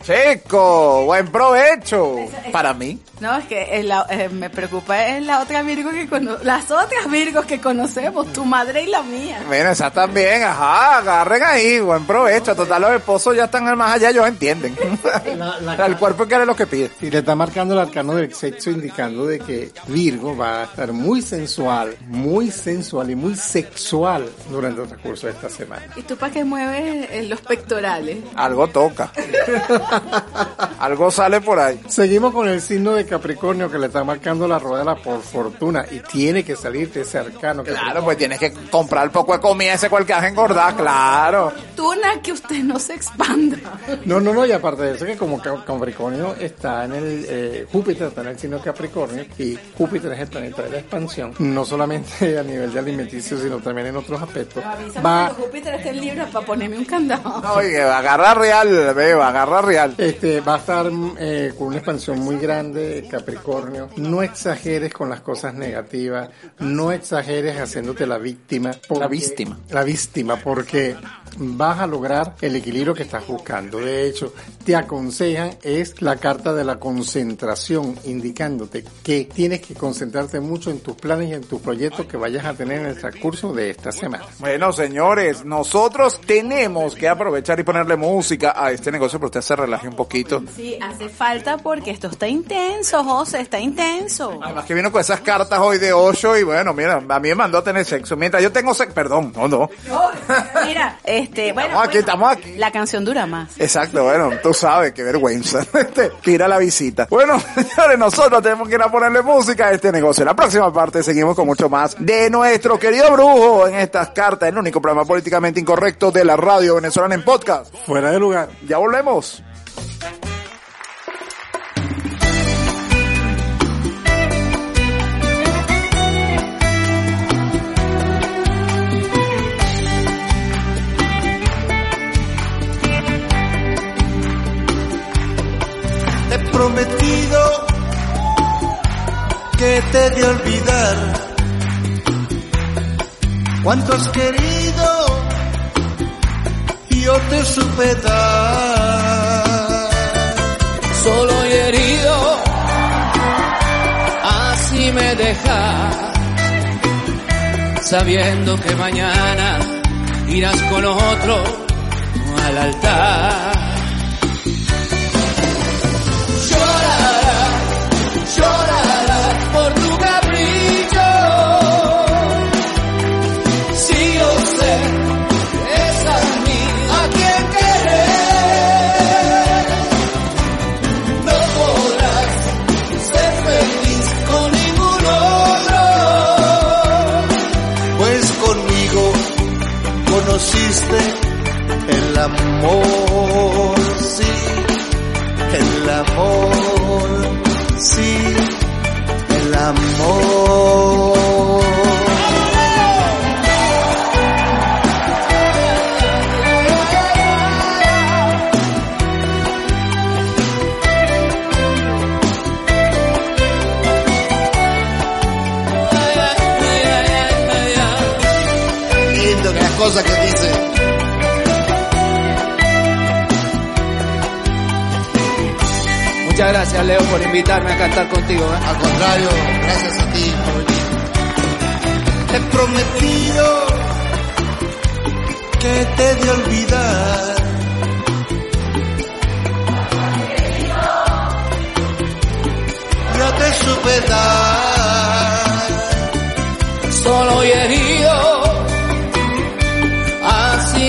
Chico, buen provecho. Para mí. No, es que es la- eh, me preocupa es la otra Virgo que cono las otras Virgos que conocemos, tu madre y la mía. Mira, esas también, ajá, agarren ahí, buen provecho. Total, los esposos ya están más allá, ellos entienden. La- la- El cuerpo quiere lo que pide. Y le está marcando el arcano del sexo indicando de que Virgo va a estar muy sensual, muy sensual y muy sexual durante el transcurso de esta semana. ¿Y tú para qué mueves eh, los pectorales? Algo toca. Algo sale por ahí. Seguimos con el signo de Capricornio que le está marcando la rueda por fortuna y tiene que salir de ese arcano. Claro, pues tienes que comprar poco de comida ese cual que has engordar, claro. Tuna que usted no se expanda. No, no, no, y aparte de eso que como Ca- Capricornio está en el, eh, Júpiter está en el signo de Capricornio y Júpiter es el planeta de la expansión, no solamente a nivel de alimenticio, sino también en otros aspectos. Avísame Va, Júpiter esté libre para ponerme un candado. Oye, agarra real, beba, agarra real. Este, va a estar eh, con una expansión muy grande, Capricornio. No exageres con las cosas negativas, no exageres haciéndote la víctima. porque- La víctima. La víctima, porque vas a lograr el equilibrio que estás buscando. De hecho, te aconsejan es la carta de la concentración, indicándote que tienes que concentrarte mucho en tus planes y en tus proyectos que vayas a tener en el transcurso de esta semana. Bueno, señores, nosotros tenemos que aprovechar y ponerle música a este negocio que usted se relaje un poquito. Sí, hace falta porque esto está intenso, José, está intenso. Además que vino con esas cartas hoy de 8 y bueno, mira, a mí me mandó a tener sexo. Mientras yo tengo sexo, perdón, no, no. Mira, este, bueno. Estamos aquí, bueno, estamos aquí. La canción dura más. Exacto, bueno, tú sabes, qué vergüenza. Este, Tira la visita. Bueno, señores, nosotros tenemos que ir a ponerle música a este negocio. En la próxima parte seguimos con mucho más de nuestro querido brujo en estas cartas, el único programa políticamente incorrecto de la radio venezolana en podcast. Fuera de lugar. Ya volvemos. Prometido que te de olvidar. Cuánto has querido yo te supe dar solo y herido así me dejas sabiendo que mañana irás con otro al altar el amor, sí, el amor, sí, el amor. Que dice. Muchas gracias, Leo, por invitarme a cantar contigo. ¿eh? Al contrario, gracias a ti por venir. Te he prometido que te de olvidar. Yo te supe dar. Solo y herido,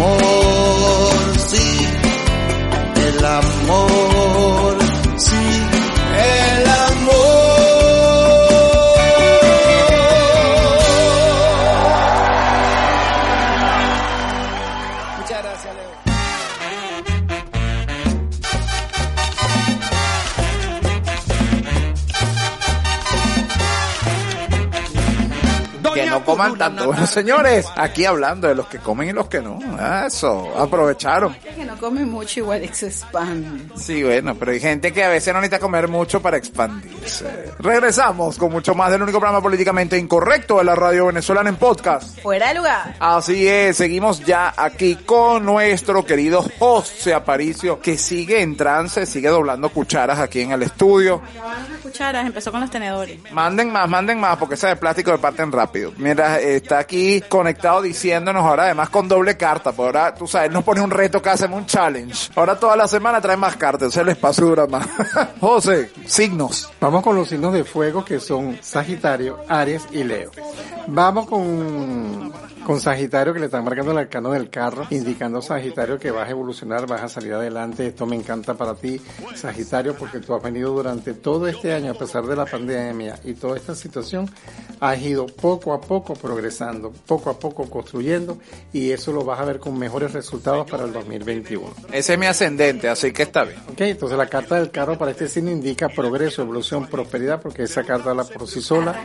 Amor, tanto. Bueno, señores, aquí hablando de los que comen y los que no. Eso, aprovecharon. Que no come mucho igual se expande. Sí, bueno, pero hay gente que a veces no necesita comer mucho para Regresamos con mucho más del único programa políticamente incorrecto de la radio venezolana en podcast. Fuera de lugar. Así es, seguimos ya aquí con nuestro querido José Aparicio, que sigue en trance, sigue doblando cucharas aquí en el estudio. Acabaron las cucharas, empezó con los tenedores. Manden más, manden más, porque esa de plástico de parten rápido. Mira, está aquí conectado diciéndonos ahora, además con doble carta, porque ahora, tú sabes, nos pone un reto que hacemos un challenge. Ahora toda la semana trae más cartas, o sea, el espacio dura más. José, signos. Vamos con los signos de fuego que son Sagitario, Aries y Leo. Vamos con, con Sagitario que le están marcando el arcano del carro, indicando Sagitario que vas a evolucionar, vas a salir adelante. Esto me encanta para ti, Sagitario, porque tú has venido durante todo este año, a pesar de la pandemia y toda esta situación, has ido poco a poco progresando, poco a poco construyendo y eso lo vas a ver con mejores resultados para el 2021. Ese es mi ascendente, así que está bien. Ok, entonces la carta del carro para este signo indica progreso, evolución, prosperidad, porque esa carta habla por sí sola.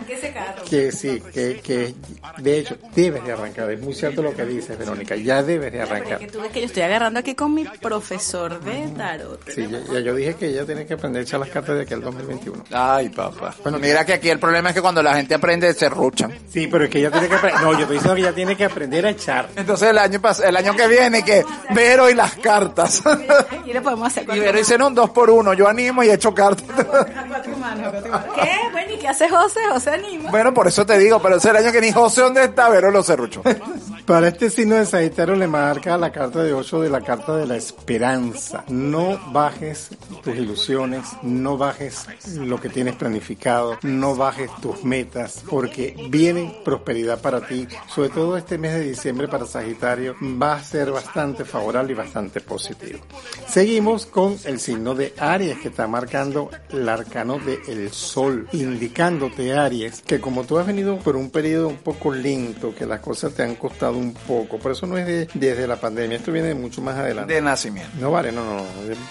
Que sí, que, que de hecho debes de arrancar. Es muy cierto lo que dices, Verónica, ya debes de arrancar. Que tú ves que yo estoy agarrando aquí con mi profesor de tarot. Sí, ya, ya yo dije que ella tiene que aprender a echar las cartas de aquí al 2021. Ay, papá. Bueno, mira que aquí el problema es que cuando la gente aprende se ruchan. Sí, pero es que ella tiene que aprender. No, yo estoy diciendo que ella tiene que aprender a echar. Entonces el año pas el año que viene que Vero y las cartas. Aquí le podemos hacer y Vero dice no, un dos por uno, yo animo y echo cartas. ¿Qué? Bueno, ¿y qué hace José? José anima. bueno, por eso te digo, pero ese el año que ni José dónde está, Vero lo mucho. Para este signo de Sagitario le marca la carta de 8 de la carta de la esperanza. No bajes tus ilusiones, no bajes lo que tienes planificado, no bajes tus metas, porque viene prosperidad para ti. Sobre todo este mes de diciembre para Sagitario va a ser bastante favorable y bastante positivo. Seguimos con el signo de Aries que está marcando el arcano el sol, indicándote Aries que como tú has venido por un periodo un poco lento, que las cosas te han costado un poco, por eso no es de, desde la pandemia, esto viene mucho más adelante. De nacimiento. No vale, no, no, no,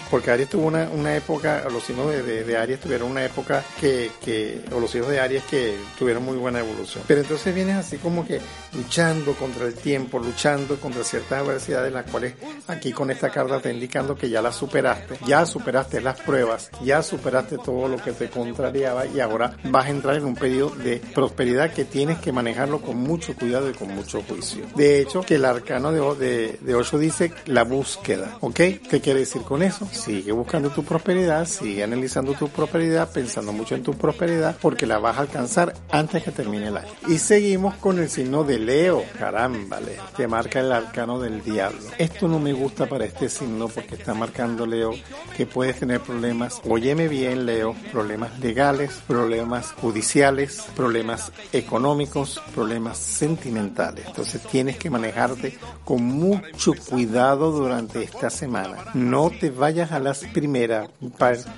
porque Aries tuvo una, una época, los de, de, de Aries tuvieron una época que, que, o los hijos de Aries que tuvieron muy buena evolución. Pero entonces vienes así como que luchando contra el tiempo, luchando contra ciertas adversidades, las cuales aquí con esta carta te indicando que ya las superaste, ya superaste las pruebas, ya superaste todo lo que te contrariaba y ahora vas a entrar en un periodo de prosperidad que tienes que manejarlo con mucho cuidado y con mucho juicio. De hecho, que el arcano de, de, de 8 dice la búsqueda, ¿ok? ¿Qué quiere decir con eso? Sigue buscando tu prosperidad, sigue analizando tu prosperidad, pensando mucho en tu prosperidad, porque la vas a alcanzar antes que termine el año. Y seguimos con el signo de Leo, caramba, Leo, que marca el arcano del diablo. Esto no me gusta para este signo porque está marcando Leo que puedes tener problemas, óyeme bien Leo, problemas legales, problemas judiciales, problemas económicos, problemas sentimentales. Entonces tienes que manejarte con mucho cuidado durante esta semana. No te vayas a las primeras,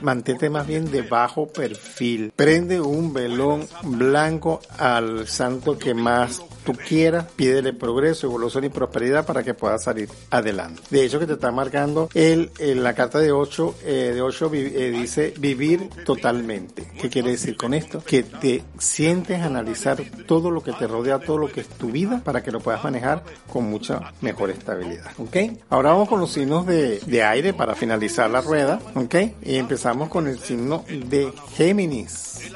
mantente más bien de bajo perfil. Prende un velón blanco al santo que más tú quieras, pídele progreso, evolución y prosperidad para que puedas salir adelante. De hecho, que te está marcando el, en la carta de 8, eh, de 8 eh, dice vivir totalmente. ¿Qué quiere decir con esto? Que te sientes analizar todo lo que te rodea, todo lo que es tu vida, para que lo puedas manejar con mucha mejor estabilidad. ¿Ok? Ahora vamos con los signos de, de aire para finalizar la rueda. ¿Ok? Y empezamos con el signo de Géminis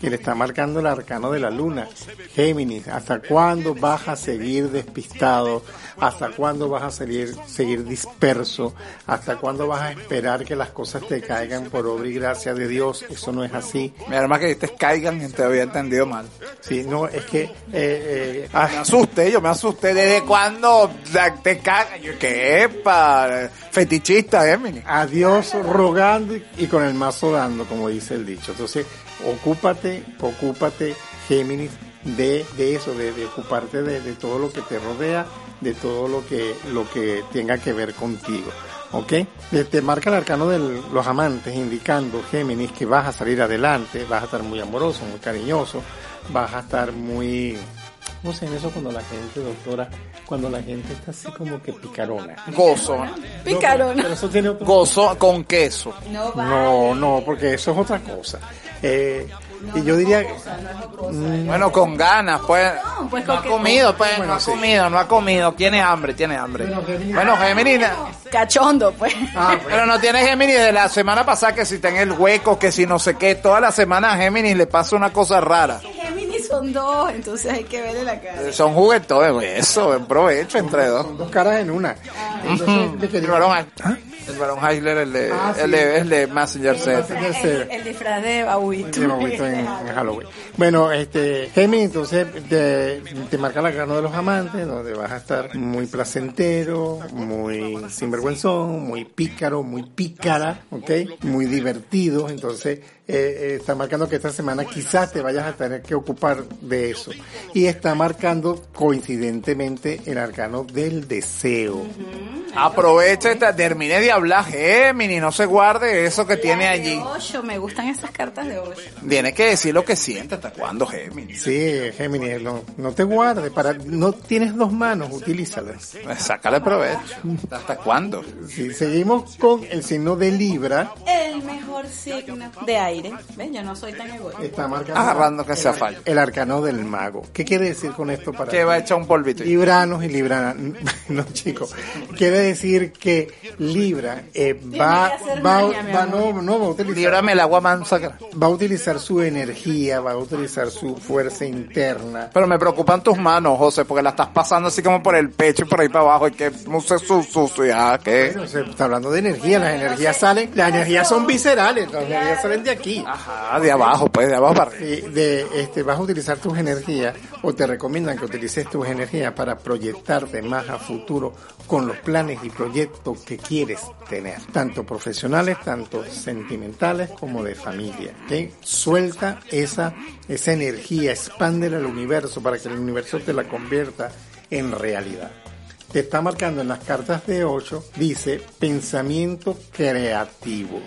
que le está marcando el arcano de la luna. Géminis, ¿hasta cuándo vas a seguir despistado? ¿Hasta cuándo vas a seguir, seguir disperso? ¿Hasta cuándo vas a esperar que las cosas te caigan por obra y gracia de Dios? Eso no es así. Mi hermano que te caigan y te había entendido mal. Sí, no, es que... Eh, eh, ah, me asusté, yo me asusté. ¿Desde cuándo te cagan? Yo, ¿qué? Para fetichista, Géminis. A Dios rogando y con el mazo dando, como dice el dicho. Entonces, ocúpate, ocúpate, Géminis, de, de eso, de, de ocuparte de, de, todo lo que te rodea, de todo lo que, lo que tenga que ver contigo. ¿Ok? Te marca el arcano de los amantes, indicando, Géminis, que vas a salir adelante, vas a estar muy amoroso, muy cariñoso, vas a estar muy, ¿Cómo se llama eso cuando la gente, doctora, cuando la gente está así como que picarona? Gozo. Picarona. No, pero eso tiene otro... Gozo con queso. No, No, no, porque eso es otra cosa. Eh, y yo diría mm, bueno con ganas pues No, pues no ha comido pues Bueno, no ha sí. comido no ha comido tiene hambre tiene hambre bueno Géminis Cachondo, pues. Ah, pero no tiene Géminis de la semana pasada que si está en el hueco que si no sé qué toda la semana a Géminis le pasa una cosa rara son dos, entonces hay que verle la cara. son juguetones güey, eso buen provecho entre dos son dos caras en una. Entonces, le el varón el varón Heisler el de Ah, sí. el de, el de Messenger Z Messenger. El, el disfraz de mucho en, en Halloween. Bueno, este, Géminis, entonces te, te marca la grano de los amantes, donde vas a estar muy placentero, muy sinvergüenzón, muy pícaro, muy pícara, ¿ok? Muy divertido. Entonces, eh, eh, está marcando que esta semana quizás te vayas a tener que ocupar de eso. Y está marcando coincidentemente el arcano del deseo. aprovecha esta termine de hablar Géminis no se guarde eso que tiene allí Ocho, me gustan esas cartas de ocho. Tienes que decir lo que sientes hasta cuándo, Géminis. Sí, Géminis, no, no te guardes, para, no tienes dos manos, utilízalas. Sácale provecho. ¿Hasta cuándo? Sí, seguimos con el signo de Libra. El mejor signo de aire. ¿Ven? Yo no soy tan egoísta. Está marcando Agarrando que sea fallo. el arcano del mago. ¿Qué quiere decir con esto para Que va a echar un polvito. libranos y libranas? No, chicos. Quiere decir que Libra eh, va, va, va- no, no, va a utilizar Líbrame el agua mansa. que- va a utilizar su energía, va a utilizar su fuerza interna. Pero me preocupan tus manos, José, porque la estás pasando así como por el pecho y por ahí para abajo. Y que no sé su sucio. Ya, que. Bueno, se está hablando de energía, las energías salen, las energías son viscerales. las energías salen de aquí. Ajá, de abajo, pues, de abajo para arriba. De, este, vas a utilizar tus energías o te recomiendan que utilices tus energías para proyectarte más a futuro con los planes y proyectos que quieres tener, tanto profesionales, tanto sentimentales como de familia. ¿ok? Suelta esa, esa energía, expándela al universo para que el universo te la convierta en realidad. Te está marcando en las cartas de 8, dice pensamiento creativo.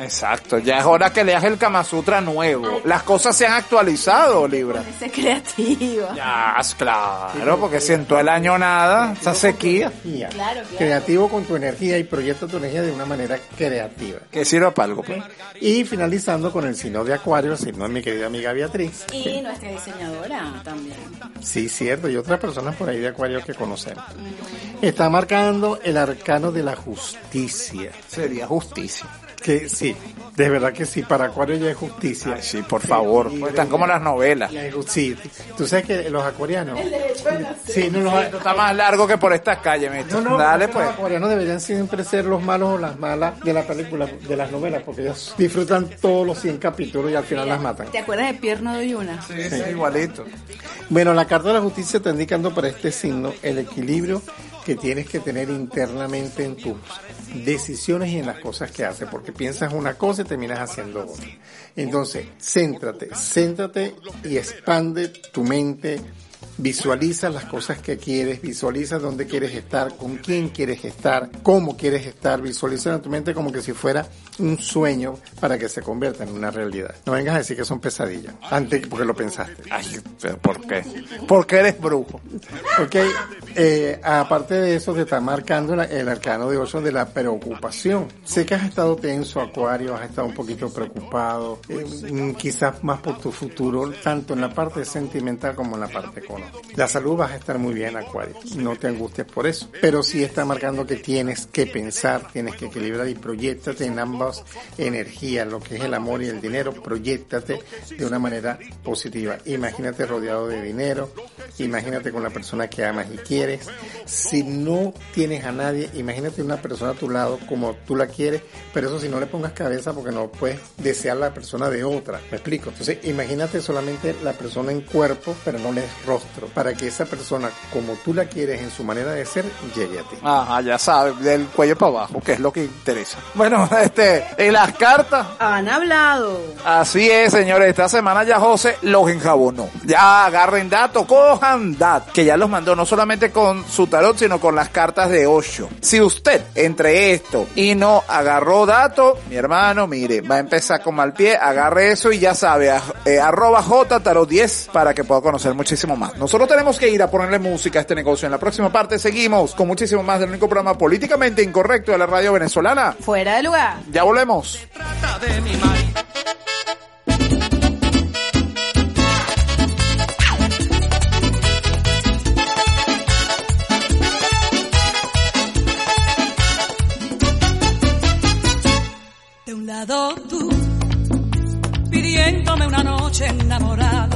Exacto, ya es hora que leas el Kama Sutra nuevo. Las cosas se han actualizado, Libra. Ese creativo. Ya, claro, porque siento el año nada, esa sequía. Claro, claro. Creativo con tu energía y proyecta tu energía de una manera creativa. Que sirva para algo, pues. Y finalizando con el signo de Acuario, el signo de mi querida amiga Beatriz. Y nuestra diseñadora también. Sí, cierto, y otras personas por ahí de Acuario que conocemos. Está marcando el arcano de la justicia. Sería justicia. Que sí, de verdad que sí, para Acuario ya es justicia. Ay, sí, por favor. Pues están como las novelas. Sí, tú sabes que los acuarianos. Sí, no, los, Esto está más largo que por estas calles, no, Dale, los pues. acuarianos deberían siempre ser los malos o las malas de la película, de las novelas, porque ellos disfrutan todos los 100 capítulos y al final las matan. ¿Te acuerdas de Pierno de Yuna? Sí, sí, igualito. Bueno, la carta de la justicia está indicando para este signo el equilibrio que tienes que tener internamente en tus decisiones y en las cosas que haces, porque piensas una cosa y terminas haciendo otra. Entonces, céntrate, céntrate y expande tu mente, visualiza las cosas que quieres, visualiza dónde quieres estar, con quién quieres estar, cómo quieres estar, visualiza en tu mente como que si fuera un sueño para que se convierta en una realidad. No vengas a decir que son pesadillas, antes porque lo pensaste. Ay, pero ¿por qué? Porque eres brujo. Ok, eh, aparte de eso te está marcando el arcano de 8 de la preocupación. Sé que has estado tenso, Acuario, has estado un poquito preocupado, eh, quizás más por tu futuro, tanto en la parte sentimental como en la parte económica. La salud vas a estar muy bien, Acuario, no te angusties por eso, pero sí está marcando que tienes que pensar, tienes que equilibrar y proyectate en ambas energías, lo que es el amor y el dinero, proyectate de una manera positiva. Imagínate rodeado de dinero, imagínate con la persona que amas y quieres. Si no tienes a nadie, imagínate una persona a tu lado como tú la quieres, pero eso si no le pongas cabeza porque no puedes desear la persona de otra. ¿Me explico? Entonces, imagínate solamente la persona en cuerpo, pero no le des rostro, para que esa persona como tú la quieres en su manera de ser, llegue a ti. Ajá, ya sabes, del cuello para abajo, que es lo que interesa. Bueno, este, en las cartas, Han hablado. Así es, señores. Esta semana ya José los enjabonó. Ya agarren datos, cojan datos. Que ya los mandó no solamente con su tarot, sino con las cartas de Osho. Si usted entre esto y no agarró datos, mi hermano, mire, va a empezar con mal pie. Agarre eso y ya sabe, a- eh, arroba J tarot 10 para que pueda conocer muchísimo más. Nosotros tenemos que ir a ponerle música a este negocio. En la próxima parte seguimos con muchísimo más del único programa políticamente incorrecto de la radio venezolana. Fuera de lugar. Ya volvemos. trata de mi Mari. De un lado tú, pidiéndome una noche enamorada.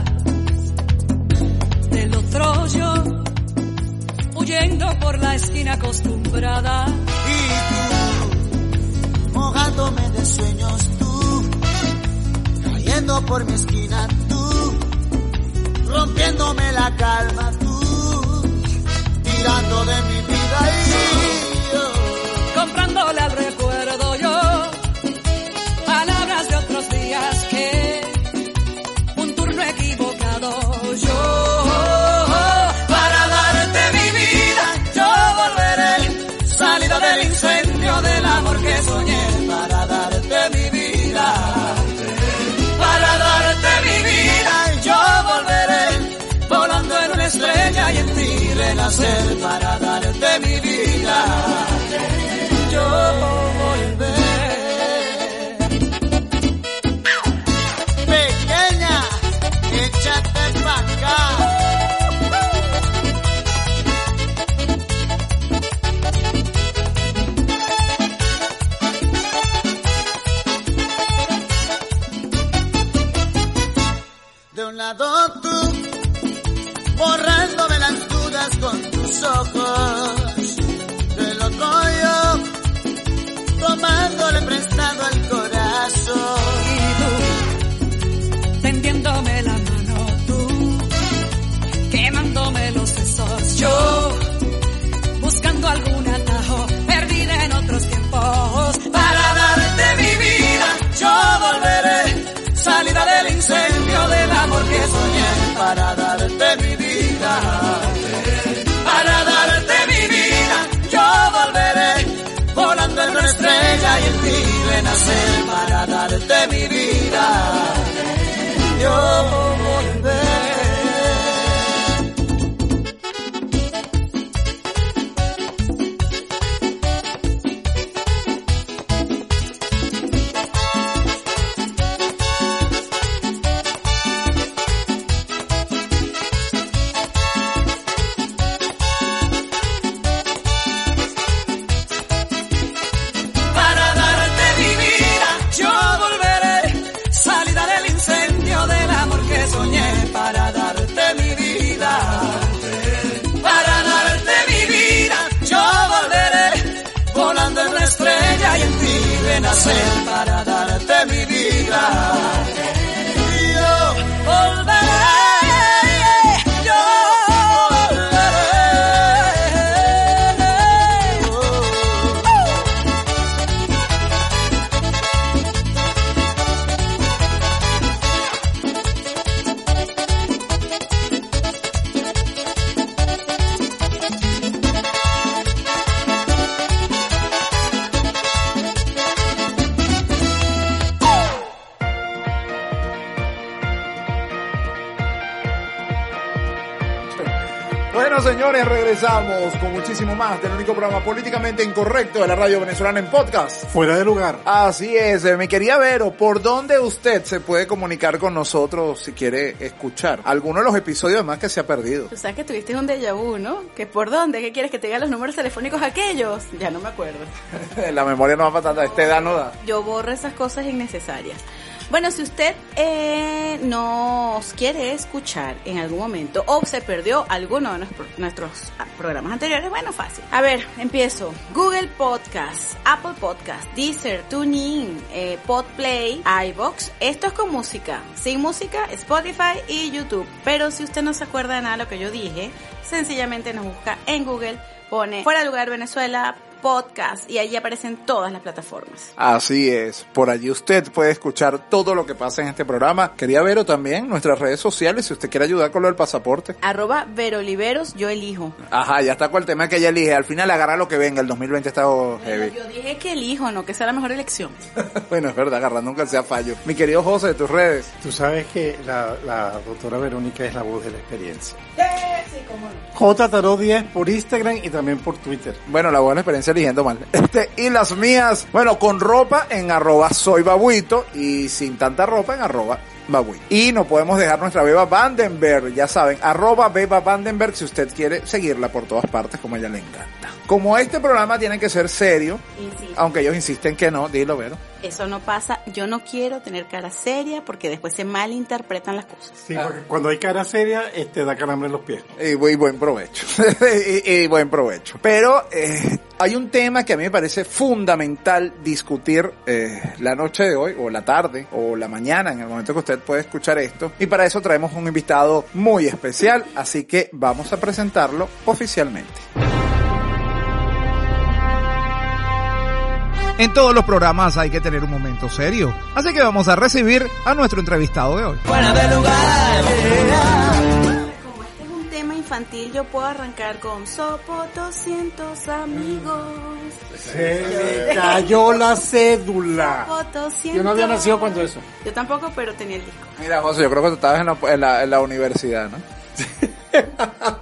Huyendo por la esquina acostumbrada. Y tú, mojándome de sueños tú, cayendo por mi esquina tú, rompiéndome la calma tú, tirando de mi vida y yo. comprándole al recuerdo llegado tú, borrándome las dudas con tus ojos. Del otro yo, tomándole prestado al para darte mi vida. Para darte mi vida, yo volveré volando en una estrella y en ti renacer para darte mi vida. Yo único programa políticamente incorrecto de la radio venezolana en podcast. Fuera de lugar. Así es, eh, mi querida Vero, ¿por dónde usted se puede comunicar con nosotros si quiere escuchar alguno de los episodios más que se ha perdido? Tú sabes que tuviste un déjà vu, ¿no? ¿Que por dónde? ¿Qué quieres que te diga los números telefónicos aquellos? Ya no me acuerdo. La memoria no va para tanta, esta edad no da. Yo borro esas cosas innecesarias. Bueno, si usted eh, nos quiere escuchar en algún momento o se perdió alguno de nuestro- nuestros programas anteriores, bueno, fácil. A ver, empiezo. Google Podcast, Apple Podcast, Deezer, TuneIn, eh, Podplay, iBox. Esto es con música. Sin música, Spotify y YouTube. Pero si usted no se acuerda de nada de lo que yo dije, sencillamente nos busca en Google, pone Fuera Lugar Venezuela Podcast y allí aparecen todas las plataformas. Así es, por allí usted puede escuchar todo lo que pasa en este programa. Quería Vero también nuestras redes sociales si usted quiere ayudar con lo del pasaporte. Arroba Veroliveros, yo elijo. Ajá, ya está con el tema que ella elige. Al final agarra lo que venga, el 2020 está heavy. Yo dije que elijo, no que sea la mejor elección. bueno, es verdad, agarrando nunca sea fallo. Mi querido José, de tus redes. Tú sabes que la, la doctora Verónica es la voz de la experiencia. Sí, cómo no. J Tarot 10 por Instagram y también por Twitter. Bueno, la buena experiencia eligiendo mal. Este, y las mías, bueno, con ropa en arroba soy y sin tanta ropa en arroba babuito. Y no podemos dejar nuestra Beba Vandenberg, ya saben, arroba Beba Vandenberg si usted quiere seguirla por todas partes como a ella le encanta. Como este programa tiene que ser serio, Insisto, aunque ellos insisten que no, dilo, Vero. eso no pasa. Yo no quiero tener cara seria porque después se malinterpretan las cosas. Sí, porque cuando hay cara seria, este da calambre en los pies. Y, bu- y buen provecho. y, y buen provecho. Pero eh, hay un tema que a mí me parece fundamental discutir eh, la noche de hoy, o la tarde, o la mañana, en el momento que usted puede escuchar esto. Y para eso traemos un invitado muy especial, así que vamos a presentarlo oficialmente. En todos los programas hay que tener un momento serio. Así que vamos a recibir a nuestro entrevistado de hoy. Fuera de lugar. Como este es un tema infantil, yo puedo arrancar con Sopo 200 amigos. Se cayó la cédula. Sopo 200. Yo no había nacido cuando eso. Yo tampoco, pero tenía el disco. Mira, José, yo creo que tú estabas en la, en la, en la universidad, ¿no?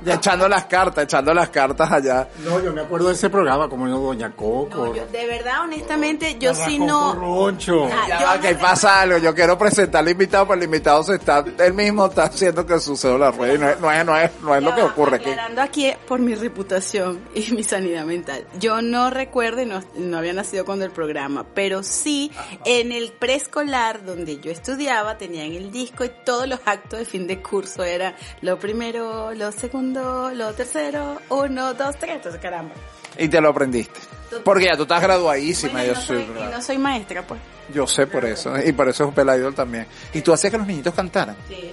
ya echando las cartas, echando las cartas allá. No, yo me acuerdo de ese programa, como yo, Doña Coco. No, yo, de verdad, honestamente, yo sí Coco no. Roncho. Ah, Ya yo va, no que pasa algo. Yo quiero presentar al invitado, pero el invitado se está, él mismo está haciendo que su cédula ruede. y No es, no es, no es, no es lo que va, ocurre aquí. Aquí por mi reputación y mi sanidad mental. Yo no recuerdo y no, no había nacido cuando el programa, pero sí en el preescolar donde yo estudiaba tenían el disco y todos los actos de fin de curso era lo primero, lo segundo, lo tercero, uno, dos, tres, entonces caramba. Y te lo aprendiste. Porque ya tú estás graduadísima. Bueno, yo, no soy, no soy maestra, pues. yo sé por eso. Y por eso es un pelador también. Y tú hacías que los niñitos cantaran. Sí.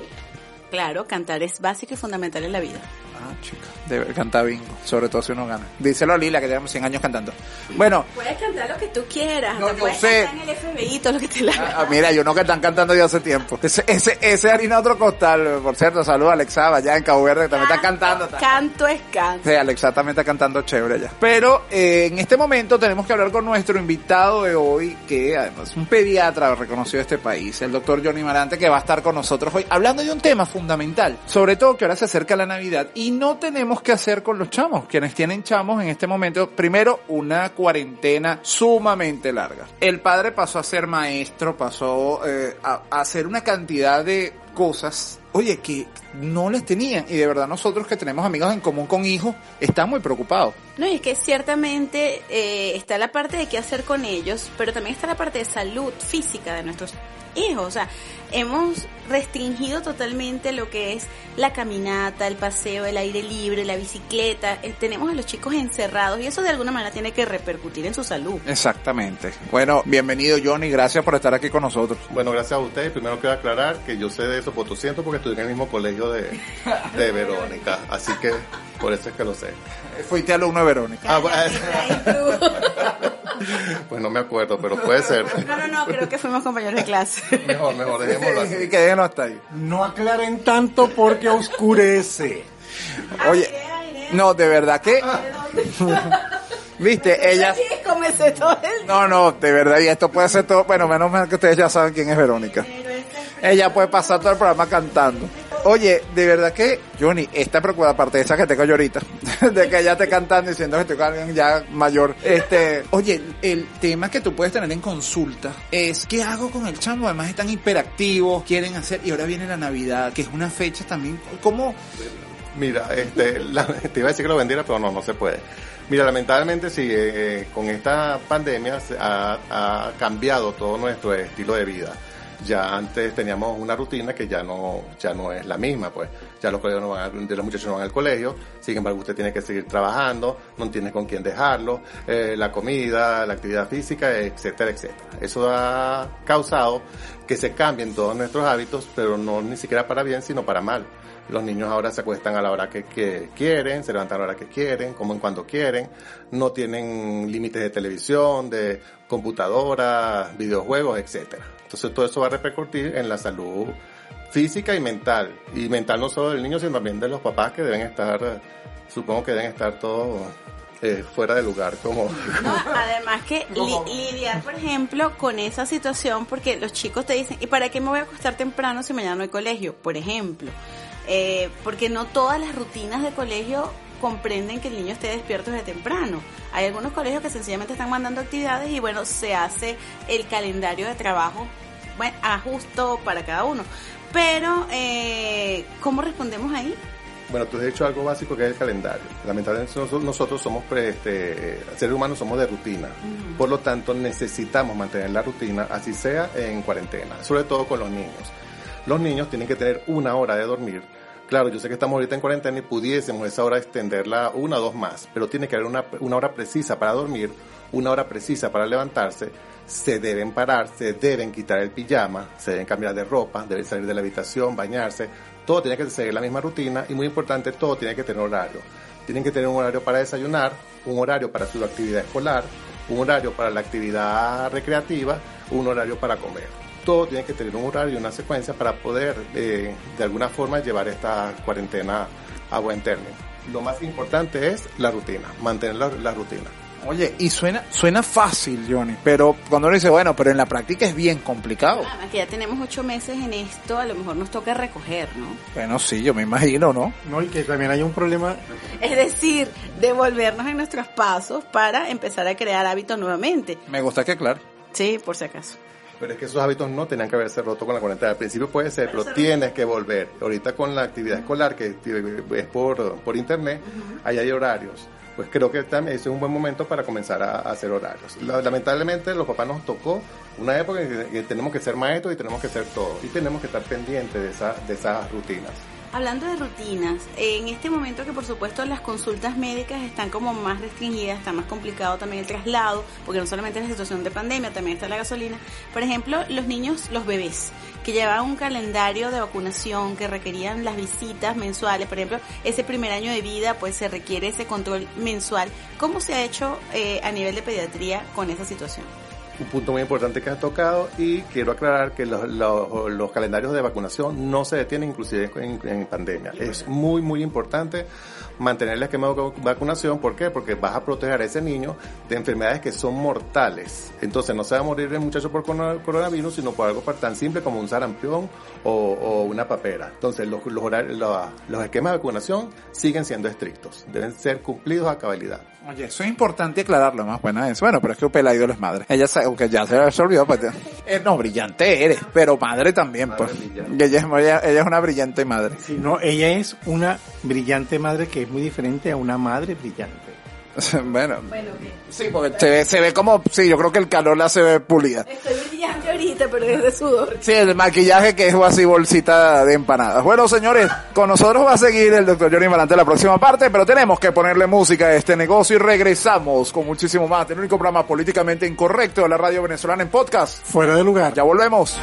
Claro, cantar es básico y fundamental en la vida. Ah, chica. Debe cantar bingo. Sobre todo si uno gana. Díselo a Lila que llevamos 100 años cantando. Bueno, Puedes cantar lo que tú quieras. No, yo sé. cantar en el FBI, todo lo que te la ah, mira, yo no que están cantando ya hace tiempo. Ese, ese, ese harina otro costal. Por cierto, saludos a Alexa allá en Cabo Verde que también está cantando. Canto es canto. Sí, Alexa también está cantando chévere ya. Pero eh, en este momento tenemos que hablar con nuestro invitado de hoy, que además es un pediatra reconocido de este país, el doctor Johnny Marante, que va a estar con nosotros hoy hablando de un tema fundamental. Sobre todo que ahora se acerca la Navidad y no tenemos que hacer con los chamos, quienes tienen chamos en este momento. Primero, una cuarentena sumamente larga. El padre pasó a ser maestro, pasó eh, a, a hacer una cantidad de cosas, oye, que no les tenían. Y de verdad nosotros que tenemos amigos en común con hijos, estamos muy preocupados. No, y es que ciertamente eh, está la parte de qué hacer con ellos, pero también está la parte de salud física de nuestros hijos. O sea, hemos restringido totalmente lo que es la caminata, el paseo, el aire libre, la bicicleta. Eh, tenemos a los chicos encerrados y eso de alguna manera tiene que repercutir en su salud. Exactamente. Bueno, bienvenido Johnny, gracias por estar aquí con nosotros. Bueno, gracias a ustedes. Primero quiero aclarar que yo sé de eso por ciento porque estudié en el mismo colegio de, de Verónica. Así que por eso es que lo sé. Fuiste alumno de Verónica. Ah, pues no me acuerdo, pero puede ser. No, no, no, creo que fuimos compañeros de clase. Mejor, mejor, dejémoslo así. que déjenlo hasta ahí. No aclaren tanto porque oscurece. Oye, no, de verdad que, viste, ella... No, no, de verdad, y esto puede ser todo, bueno, menos mal que ustedes ya saben quién es Verónica. Ella puede pasar todo el programa cantando. Oye, de verdad que, Johnny, esta preocupada aparte de esa que tengo yo ahorita, de que ella esté cantando diciendo que estoy alguien ya mayor. Este, oye, el tema que tú puedes tener en consulta es ¿qué hago con el chamo? Además están hiperactivos, quieren hacer, y ahora viene la Navidad, que es una fecha también, ¿cómo? Mira, este, la- te iba a decir que lo vendiera, pero no, no se puede. Mira, lamentablemente sí, eh, con esta pandemia ha, ha cambiado todo nuestro estilo de vida. Ya antes teníamos una rutina que ya no, ya no es la misma, pues. Ya los colegios no van de los muchachos no van al colegio, sin embargo usted tiene que seguir trabajando, no tiene con quién dejarlo, eh, la comida, la actividad física, etcétera, etcétera. Eso ha causado que se cambien todos nuestros hábitos, pero no ni siquiera para bien, sino para mal. Los niños ahora se acuestan a la hora que, quieren, se levantan a la hora que quieren, comen cuando quieren, no tienen límites de televisión, de computadora, videojuegos, etcétera. Entonces todo eso va a repercutir en la salud física y mental. Y mental no solo del niño, sino también de los papás que deben estar, supongo que deben estar todos eh, fuera de lugar, como... No, además que li- lidiar, por ejemplo, con esa situación, porque los chicos te dicen, ¿y para qué me voy a acostar temprano si mañana no hay colegio? Por ejemplo, Eh, porque no todas las rutinas de colegio comprenden que el niño esté despierto desde temprano. Hay algunos colegios que sencillamente están mandando actividades y bueno, se hace el calendario de trabajo, bueno, ajusto para cada uno. Pero, eh, ¿cómo respondemos ahí? Bueno, tú has dicho algo básico que es el calendario. Lamentablemente nosotros, somos, pues, este, seres humanos somos de rutina. Por lo tanto, necesitamos mantener la rutina, así sea en cuarentena, sobre todo con los niños. Los niños tienen que tener una hora de dormir. Claro, yo sé que estamos ahorita en cuarentena y pudiésemos esa hora extenderla una o dos más, pero tiene que haber una, una hora precisa para dormir, una hora precisa para levantarse, se deben parar, se deben quitar el pijama, se deben cambiar de ropa, deben salir de la habitación, bañarse, todo tiene que seguir la misma rutina y muy importante, todo tiene que tener horario. Tienen que tener un horario para desayunar, un horario para su actividad escolar, un horario para la actividad recreativa, un horario para comer. Todo tiene que tener un horario y una secuencia para poder eh, de alguna forma llevar esta cuarentena a buen término. Lo más importante es la rutina, mantener la, la rutina. Oye, y suena, suena fácil, Johnny, pero cuando uno dice, bueno, pero en la práctica es bien complicado. Además que ya tenemos ocho meses en esto, a lo mejor nos toca recoger, ¿no? Bueno, sí, yo me imagino, ¿no? No, y que también hay un problema Es decir, devolvernos en nuestros pasos para empezar a crear hábitos nuevamente. Me gusta que claro. Sí, por si acaso. Pero es que esos hábitos no tenían que haberse roto con la cuarentena. Al principio puede ser, pero tienes que volver. Ahorita con la actividad escolar, que es por, por internet, ahí hay horarios. Pues creo que también es un buen momento para comenzar a, hacer horarios. La- Lamentablemente, los papás nos tocó una época en que, que tenemos que ser maestros y tenemos que ser todo. Y tenemos que estar pendientes de, esa, de esas rutinas. Hablando de rutinas, en este momento que por supuesto las consultas médicas están como más restringidas, está más complicado también el traslado, porque no solamente es la situación de pandemia, también está la gasolina. Por ejemplo, los niños, los bebés, que llevaban un calendario de vacunación, que requerían las visitas mensuales, por ejemplo, ese primer año de vida, pues se requiere ese control mensual. ¿Cómo se ha hecho eh, a nivel de pediatría con esa situación? Un punto muy importante que has tocado y quiero aclarar que los, los, los calendarios de vacunación no se detienen inclusive en, en pandemia. Es muy, muy importante mantener el esquema de vacunación. ¿Por qué? Porque vas a proteger a ese niño de enfermedades que son mortales. Entonces no se va a morir el muchacho por coronavirus, sino por algo tan simple como un sarampión o, o una papera. Entonces los, los, horarios, los, los esquemas de vacunación siguen siendo estrictos. Deben ser cumplidos a cabalidad. Oye, eso es importante aclararlo, más buena es. Bueno, pero es que Upela Idol es madre. Ella sabe, aunque ya se, se olvidó, pues, eh, no, brillante eres, pero madre también, Madre pues. Ella, es, ella, ella es una brillante madre. Sí, no, ella es una brillante madre que es muy diferente a una madre brillante. bueno, sí, porque se ve, se ve como, sí, yo creo que el calor la se ve pulida. Estoy brillante ahorita, pero es de sudor. Sí, el maquillaje que es así bolsita de empanadas. Bueno, señores, con nosotros va a seguir el doctor Johnny Valante la próxima parte, pero tenemos que ponerle música a este negocio y regresamos con muchísimo más. El único programa políticamente incorrecto de la radio venezolana en podcast. Fuera de lugar. Ya volvemos.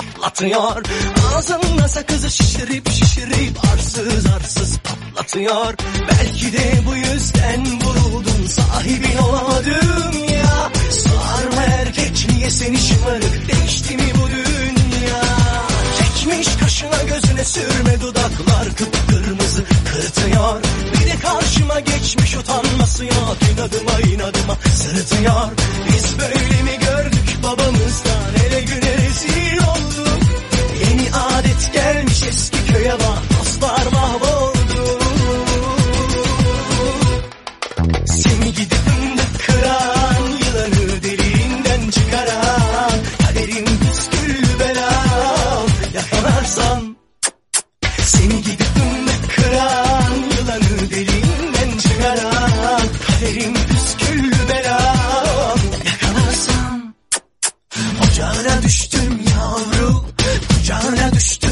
Yerinden çatlatıyor Ağzında sakızı şişirip şişirip arsız arsız patlatıyor. Belki de bu yüzden vuruldum sahibin olamadım ya. Sarma erkek niye seni şımarık değişti mi bu dünya? Çekmiş kaşına gözüne sürme dudaklar kıpkırmızı kırıtıyor. Bir de karşıma geçmiş utanması yok inadıma inadıma sırıtıyor. Biz böyle mi gördük babamızdan köye bak dostlar mahvoldu. Seni gidip fındık kıran Yılanı deliğinden çıkaran Kaderin püskül belam Yakalarsan. Seni gidip fındık kıran Yılanı deliğinden çıkaran Kaderin püskül belam Yakalarsan. Ocağına düştüm yavru Kucağına düştüm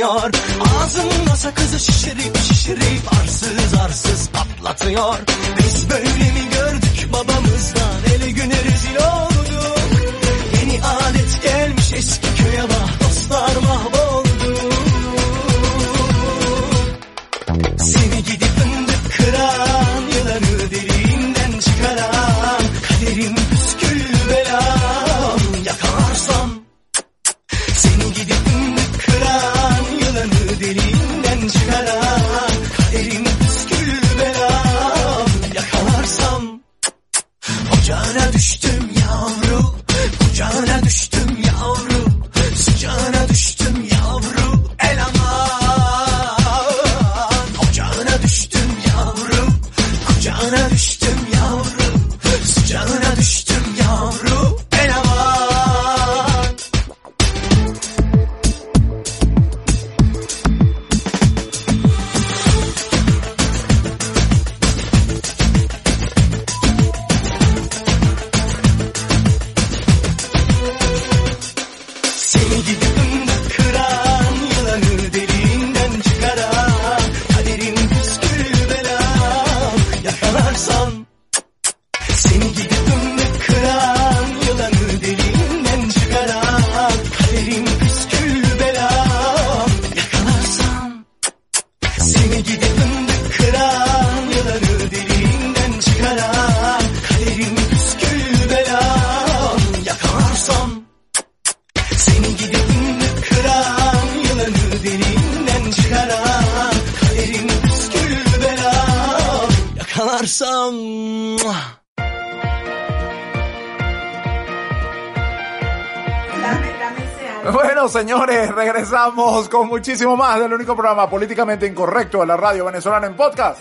çatlatıyor Ağzında sakızı şişirip şişirip arsız arsız patlatıyor. Biz böyle mi muchísimo más del único programa políticamente incorrecto de la radio venezolana en podcast.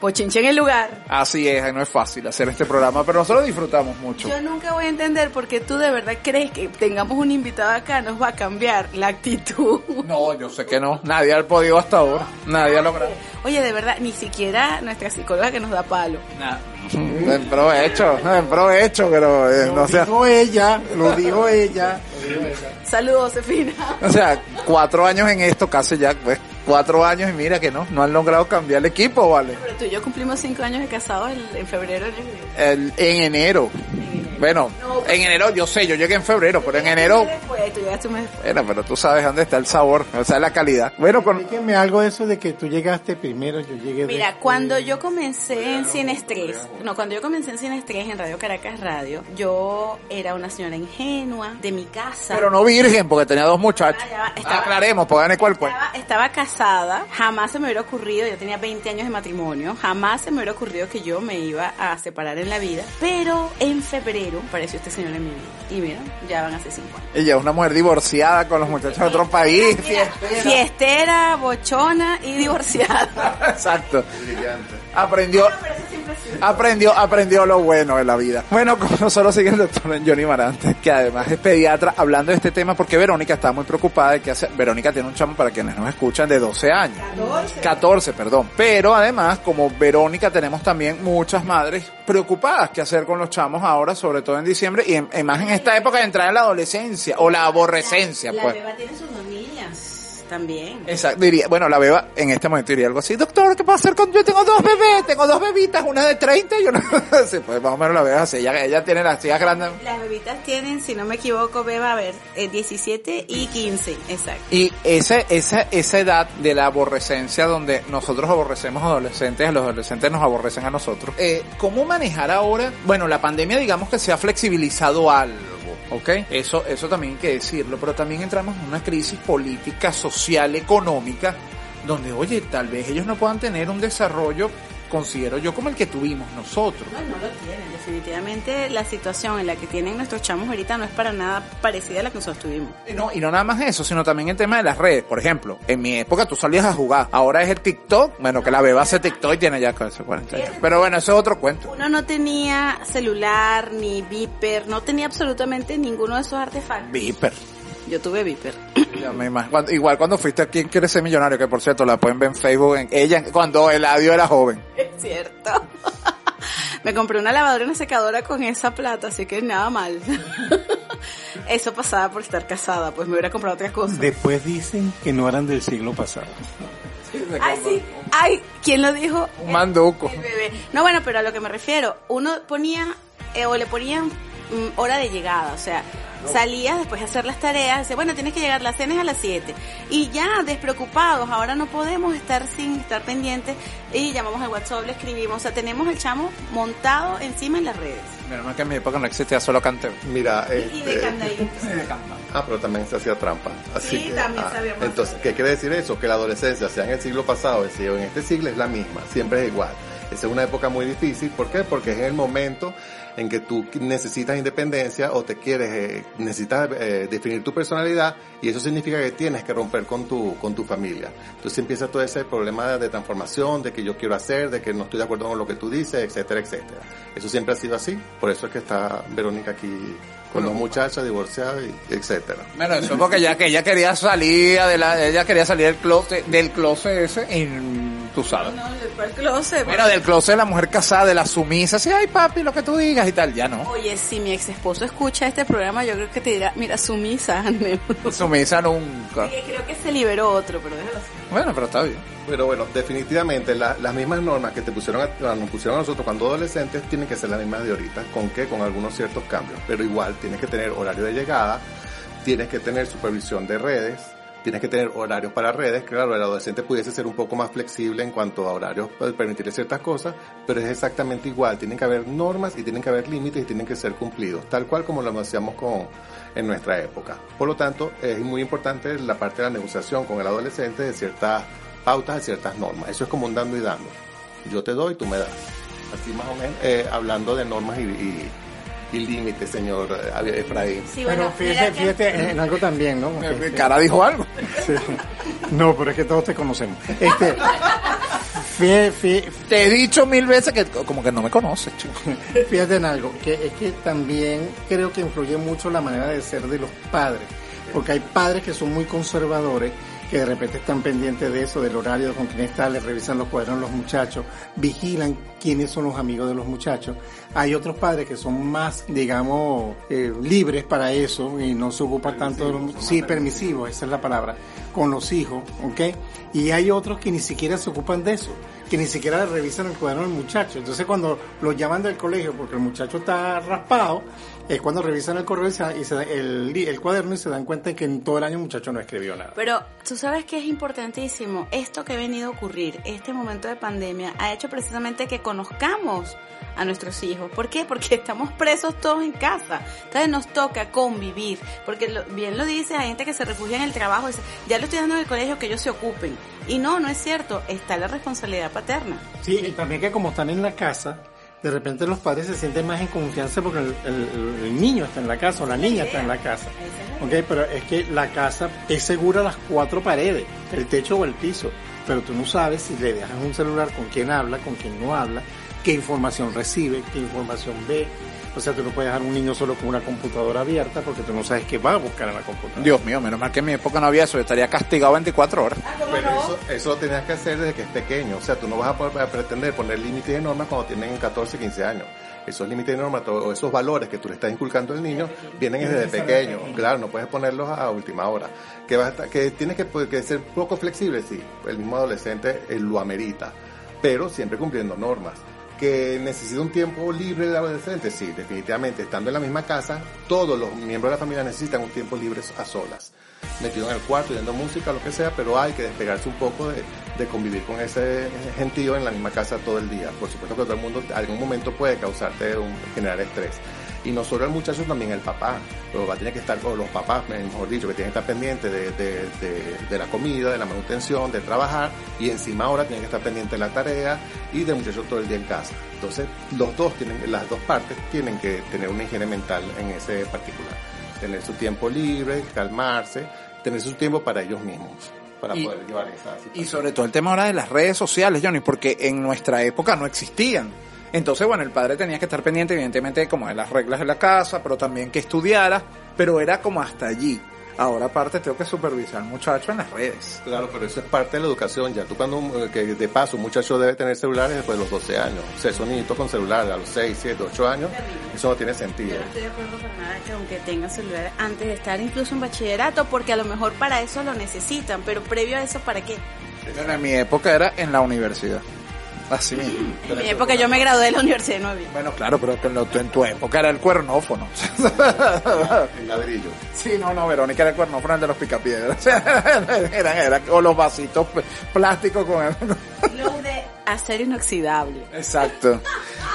Pochinche en el lugar. Así es, no es fácil hacer este programa, pero nosotros disfrutamos mucho. Yo nunca voy a entender por qué tú de verdad crees que tengamos un invitado acá nos va a cambiar la actitud. No, yo sé que no. Nadie ha podido hasta ahora. Nadie ha logrado. Oye, de verdad, ni siquiera nuestra psicóloga que nos da palo. En provecho, en provecho, pero eh, Lo no sea, dijo ella, lo dijo ella. Saludos, Josefina. o sea, cuatro años en esto, casi ya, pues, cuatro años y mira que no, no han logrado cambiar el equipo, ¿vale? Pero tú y yo cumplimos cinco años de casados en, febrero. El- en enero. Bueno, en enero yo sé, yo llegué en febrero, pero en enero, Después, tú llegaste un mes después. bueno, pero tú sabes dónde está el sabor, o sea, la calidad. Bueno, con, Explíqueme algo de eso de que tú llegaste primero, yo llegué Mira, después. cuando yo comencé en Cine Estrés, no, cuando yo comencé en Cine Estrés en Radio Caracas Radio, yo era una señora ingenua de mi casa. pero no virgen, porque tenía dos muchachos. Ah, estaba- Aclaremos, pues gane cuál cuál. Estaba, estaba casada, jamás se me hubiera ocurrido, yo tenía 20 años de matrimonio, jamás se me hubiera ocurrido que yo me iba a separar en la vida, pero en febrero apareció este señor en mi vida. Y mira, ya van hace 5 años. Ella es una mujer divorciada con los muchachos de otro país. Mira, fiestera, bochona y divorciada. Exacto. Brillante. Aprendió, Pero aprendió, aprendió lo bueno de la vida. Bueno, con nosotros sigue el doctor Johnny Marante, que además es pediatra, hablando de este tema porque Verónica está muy preocupada de que hace, Verónica tiene un chamo para quienes nos escuchan de 12 años. 14. 14, perdón. Pero además, como Verónica, tenemos también muchas madres preocupadas qué hacer con los chamos ahora, sobre todo en diciembre, y en, en más en esta época de entrar en la adolescencia, o la aborrecencia, La pues. beba tiene niñas también. Exacto, diría, bueno, la beba en este momento diría algo así, doctor, ¿qué a hacer con yo? Tengo dos bebés, tengo dos bebitas, una de 30 y una... sí, pues más o menos la beba así, ella, ella tiene las hijas grandes. Las bebitas tienen, si no me equivoco, beba, a ver, eh, 17 y 15, exacto. Y esa, esa, esa edad de la aborrecencia donde nosotros aborrecemos adolescentes, los adolescentes nos aborrecen a nosotros. Eh, ¿Cómo manejar ahora? Bueno, la pandemia digamos que se ha flexibilizado algo. ¿Ok? Eso, eso también hay que decirlo, pero también entramos en una crisis política, social, económica, donde, oye, tal vez ellos no puedan tener un desarrollo, considero yo, como el que tuvimos nosotros. No, no lo tienen. Definitivamente la situación en la que tienen nuestros chamos ahorita no es para nada parecida a la que nosotros tuvimos. Y no, y no nada más eso, sino también el tema de las redes. Por ejemplo, en mi época tú salías a jugar. Ahora es el TikTok. Bueno, que la beba hace TikTok y tiene ya casi 40 años. Pero bueno, eso es otro cuento. Uno no tenía celular, ni Viper, no tenía absolutamente ninguno de esos artefactos. Viper. Yo tuve Viper. Ya me imagino. Cuando- igual cuando fuiste a Quién quiere ser millonario, que por cierto la pueden ver en Facebook, en ella, cuando Eladio era joven. Es cierto. Me compré una lavadora y una secadora con esa plata, así que nada mal. Eso pasaba por estar casada, pues me hubiera comprado otras cosas. Después dicen que no eran del siglo pasado. Ay, sí. Ay, ¿quién lo dijo? Un manduco. No, bueno, pero a lo que me refiero, uno ponía eh, o le ponían mm, hora de llegada, o sea, salías después de hacer las tareas, dice, bueno, tienes que llegar, la cena es a las 7. Y ya, despreocupados, ahora no podemos estar sin estar pendientes y llamamos al WhatsApp, le escribimos, o sea, tenemos el chamo montado encima en las redes. Menos mal que en mi época no existía solo canteo. Mira, Y de este, candadito. Ah, pero también se hacía trampa. Así Sí, que, también ah, sabíamos Entonces, ¿qué quiere decir eso? Que la adolescencia, sea en el siglo pasado, decir, en este siglo es la misma, siempre es igual. Esa es una época muy difícil, ¿por qué? Porque es el momento en que tú necesitas independencia o te quieres, eh, necesitas eh, definir tu personalidad y eso significa que tienes que romper con tu, con tu familia. Entonces empieza todo ese problema de transformación, de que yo quiero hacer, de que no estoy de acuerdo con lo que tú dices, etcétera, etcétera. Eso siempre ha sido así, por eso es que está Verónica aquí con dos muchachas divorciadas, y etcétera. Bueno, eso porque ella, que ella quería salir de la, ella quería salir del closet, del closet ese, en, tú sabes. No, fue el closet. Bueno, del closet de la mujer casada, de la sumisa, así, ay papi, lo que tú digas y tal, ya no. Oye, si mi ex esposo escucha este programa, yo creo que te dirá, mira, sumisa, Sumisa nunca. Creo que se liberó otro, pero déjalo así. Bueno, pero está bien. Pero bueno, definitivamente la- las mismas normas que te pusieron a, nos pusieron a nosotros cuando adolescentes tienen que ser las mismas de ahorita. ¿Con qué? Con algunos ciertos cambios. Pero igual tienes que tener horario de llegada, tienes que tener supervisión de redes, tienes que tener horarios para redes. Claro, el adolescente pudiese ser un poco más flexible en cuanto a horarios, permitirle ciertas cosas, pero es exactamente igual. Tienen que haber normas y tienen que haber límites y tienen que ser cumplidos, tal cual como lo hacíamos con en nuestra época. Por lo tanto, es muy importante la parte de la negociación con el adolescente de ciertas pautas, de ciertas normas. Eso es como un dando y dando. Yo te doy, tú me das. así más o menos, eh, hablando de normas y, y- y límites, señor eh, Efraín. Sí, Pero bueno, fíjate, mira que- fíjate en algo también, ¿no? Cara dijo algo. sí. No, pero es que todos te conocemos. Este, fí- fí- Te he dicho mil veces que como que no me conoces, chico. Fíjate en algo, que es que también creo que influye mucho la manera de ser de los padres, porque hay padres que son muy conservadores, que de repente están pendientes de eso, del horario, con quién está, le revisan los cuadernos los muchachos, vigilan quiénes son los amigos de los muchachos. Hay otros padres que son más, digamos, eh, libres para eso y no se ocupan tanto de los, sí, permisivos, esa es la palabra, con los hijos, ¿ok? Y hay otros que ni siquiera se ocupan de eso que ni siquiera revisan el cuaderno del muchacho. Entonces cuando lo llaman del colegio porque el muchacho está raspado, es cuando revisan el correo y se, y se da- el, cuaderno y se dan cuenta que en todo el año el muchacho no escribió nada. Pero tú sabes que es importantísimo. Esto que ha venido a ocurrir, este momento de pandemia, ha hecho precisamente que conozcamos a nuestros hijos. ¿Por qué? Porque estamos presos todos en casa. Entonces nos toca convivir. Porque lo- bien lo dice, hay gente que se refugia en el trabajo dice, ya lo estoy dando en el colegio que ellos se ocupen. Y no, no es cierto. Está la responsabilidad paterna. Sí, y también que como están en la casa, de repente los padres se sienten más en confianza porque el, el- el niño está en la casa o la niña está en la casa. Ok, pero es que la casa es segura las cuatro paredes, el techo o el piso, pero tú no sabes si le dejas un celular con quién habla, con quién no habla, qué información recibe, qué información ve. O sea, tú no puedes dejar un niño solo con una computadora abierta porque tú no sabes qué va a buscar en la computadora. Dios mío, menos mal que en mi época no había eso, yo estaría castigado 24 horas. Pero eso, eso lo tenías que hacer desde que es pequeño. O sea, tú no vas a poder pretender poner límites y normas cuando tienen 14, 15 años. Esos límites y normas, todo- esos valores que tú le estás inculcando al niño, vienen desde pequeño. Claro, no puedes ponerlos a última hora. Que, vas a estar- que tienes que, que ser poco flexible, sí. El mismo adolescente eh, lo amerita. Pero siempre cumpliendo normas. Que necesita un tiempo libre el adolescente, sí, definitivamente. Estando en la misma casa, todos los miembros de la familia necesitan un tiempo libre a solas metido en el cuarto, oyendo música, lo que sea, pero hay que despegarse un poco de, de convivir con ese gentío en la misma casa todo el día. Por supuesto que todo el mundo, algún momento puede causarte un, generar estrés. Y no solo el muchacho, también el papá. Los papás tienen que estar, o los papás, mejor dicho, que tienen que estar pendientes de, de, de, de la comida, de la manutención, de trabajar, y encima ahora tienen que estar pendientes de la tarea y del muchacho todo el día en casa. Entonces, los dos tienen, las dos partes tienen que tener una higiene mental en ese particular. Tener su tiempo libre, calmarse, tener su tiempo para ellos mismos, para Y- poder llevar esa Y situación. sobre todo el tema ahora de las redes sociales, Johnny, porque en nuestra época no existían. Entonces, bueno, el padre tenía que estar pendiente, evidentemente, como de las reglas de la casa, pero también que estudiara, pero era como hasta allí. Ahora, aparte, tengo que supervisar al muchacho en las redes. Claro, pero eso es parte de la educación. Ya tú cuando, un- eh, que de paso, un muchacho debe tener celulares después de los 12 años. O sea, esos niñitos con celulares a los 6, 7, 8 años, eso no tiene sentido. Yo no estoy de acuerdo para nada que aunque tengan celular antes de estar incluso en bachillerato, porque a lo mejor para eso lo necesitan, pero previo a eso, ¿para qué? En mi época era en la universidad. Así mismo. En mi época yo me gradué de la Universidad de Nueva York. Bueno, claro, pero que en, lo- en tu época era el cuernófono. El ladrillo. Sí, no, no, Verónica era el cuernófono el de los picapiedras. eran, eran, o los vasitos plásticos con el... Los de acero inoxidable. Exacto.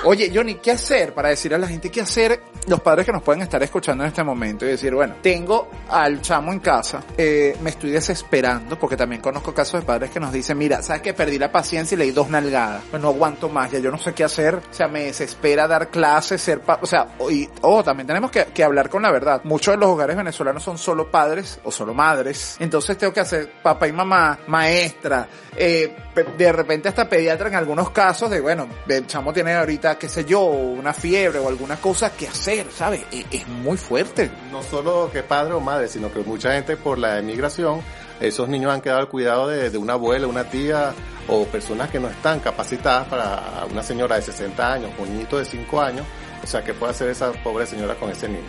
Oye, Johnny, ¿qué hacer para decir a la gente qué hacer los padres que nos pueden estar escuchando en este momento y decir, bueno, tengo al chamo en casa, eh, me estoy desesperando porque también conozco casos de padres que nos dicen, mira, sabes que perdí la paciencia y le di dos nalgadas, pues no aguanto más, ya yo no sé qué hacer, o sea, me desespera dar clases, ser, pa o sea, y, oh, también tenemos que, hablar con la verdad. Muchos de los hogares venezolanos son solo padres o solo madres, entonces tengo que hacer papá y mamá, maestra, eh, de repente hasta pediatra en algunos casos de, bueno, el chamo tiene ahorita, qué sé yo, una fiebre o alguna cosa que hacer, ¿sabes? Es, es muy fuerte. No solo que padre o madre, sino que mucha gente por la emigración, esos niños han quedado al cuidado de, de una abuela, una tía o personas que no están capacitadas para una señora de 60 años, un niñito de 5 años, o sea, ¿qué puede hacer esa pobre señora con ese niño?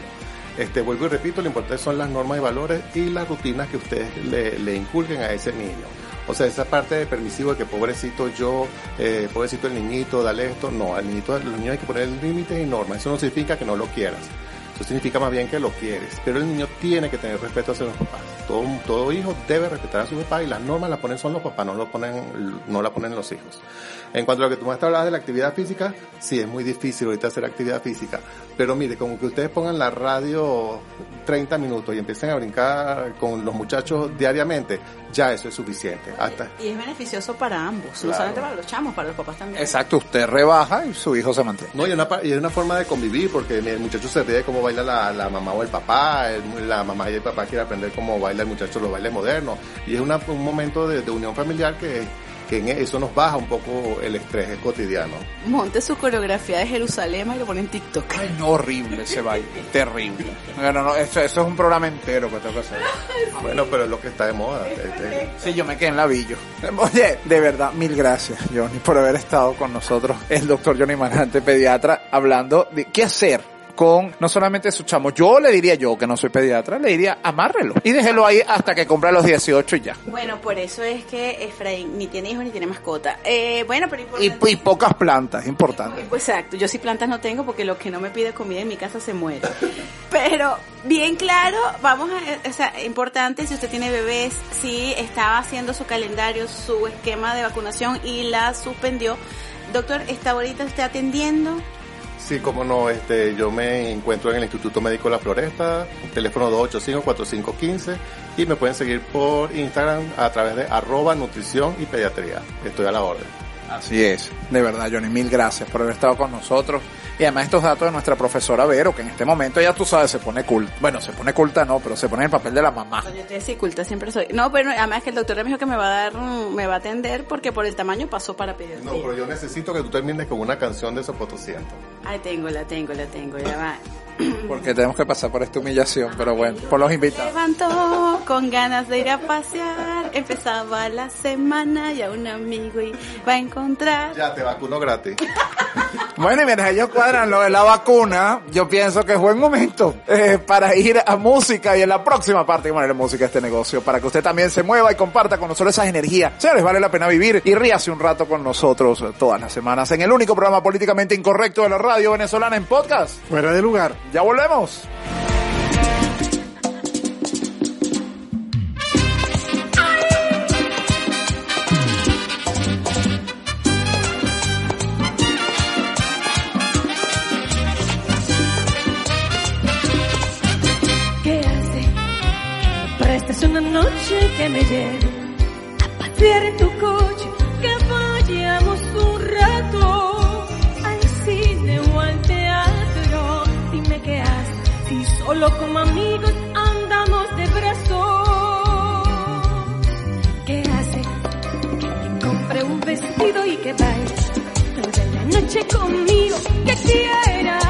Este, vuelvo y repito, lo importante son las normas y valores y las rutinas que ustedes le, le inculquen a ese niño. O sea, esa parte de permisivo de que pobrecito yo, eh, pobrecito el niñito, dale esto, no, al niñito, al niño hay que poner límites y normas. Eso no significa que no lo quieras. Eso significa más bien que lo quieres. Pero el niño tiene que tener respeto hacia los papás. Todo, todo hijo debe respetar a sus papás y las normas las ponen son los papás, no, lo ponen, no la ponen los hijos. En cuanto a lo que tú me has hablado de la actividad física, sí, es muy difícil ahorita hacer actividad física. Pero mire, como que ustedes pongan la radio 30 minutos y empiecen a brincar con los muchachos diariamente, ya eso es suficiente. Hasta, Y es beneficioso para ambos, no Claro. solamente para los chamos, para los papás también. Exacto, usted rebaja y su hijo se mantiene. No, y es una, y es una forma de convivir, porque el muchacho se ríe de cómo baila la, la mamá o el papá, el- la mamá y el papá quiere aprender cómo baila el muchacho los bailes modernos. Y es una- un momento de, de unión familiar que, que en eso nos baja un poco el estrés cotidiano. Monte su coreografía de Jerusalén y lo pone en TikTok. Ay, no, horrible ese baile, terrible. Bueno, no, eso, eso es un programa entero que tengo que hacer. Bueno, pero es lo que está de moda. este, Sí, yo me quedé en labillo. Oye, de verdad, mil gracias, Johnny, por haber estado con nosotros, el doctor Johnny Manante, pediatra, hablando de qué hacer con no solamente su chamo. Yo le diría yo, que no soy pediatra, le diría amárrelo y déjelo ahí hasta que cumpla los 18 y ya. Bueno, por eso es que Efraín ni tiene hijos ni tiene mascota. Eh, bueno, pero Y, importante. y pocas plantas, importante. Pues exacto, yo sí plantas no tengo porque lo que no me pide comida en mi casa se muere. Pero bien claro, vamos a, o sea, importante si usted tiene bebés, si estaba haciendo su calendario, su esquema de vacunación y la suspendió. Doctor, ¿está ahorita usted atendiendo? Sí, como no, este, yo me encuentro en el Instituto Médico La Floresta, teléfono 285-4515 y me pueden seguir por Instagram a través de arroba nutrición y pediatría. Estoy a la orden. Así es, de verdad, Johnny, mil gracias por haber estado con nosotros. Y además estos datos de nuestra profesora Vero, que en este momento ya tú sabes, se pone cool. Bueno, se pone culta no, pero se pone en el papel de la mamá. Yo te decía culta, siempre soy. No, pero además que el doctor me dijo que me va a dar, me va a atender porque por el tamaño pasó para pedir. No, pero yo necesito que tú termines con una canción de Sopotosiento. Ay, tengo, la tengo, la tengo, ya va. Porque tenemos que pasar por esta humillación, pero bueno, por los invitados. Levantó con ganas de ir a pasear, empezaba la semana y a un amigo iba a encontrar. Ya, te vacuno gratis. Bueno, y mientras ellos cuadran lo de la vacuna, yo pienso que es buen momento eh, para ir a música y en la próxima parte vamos a poner música a este negocio para que usted también se mueva y comparta con nosotros esas energías. Señores, vale la pena vivir y ríase un rato con nosotros todas las semanas en el único programa políticamente incorrecto de la radio venezolana en podcast. Fuera de lugar. Ya volvemos. ¿Qué hace? Para esta es una noche que me lleve a pasear en tu coche, solo como amigos andamos de brazos. ¿Qué hace? Que compre un vestido y que baile toda la noche conmigo, que quiera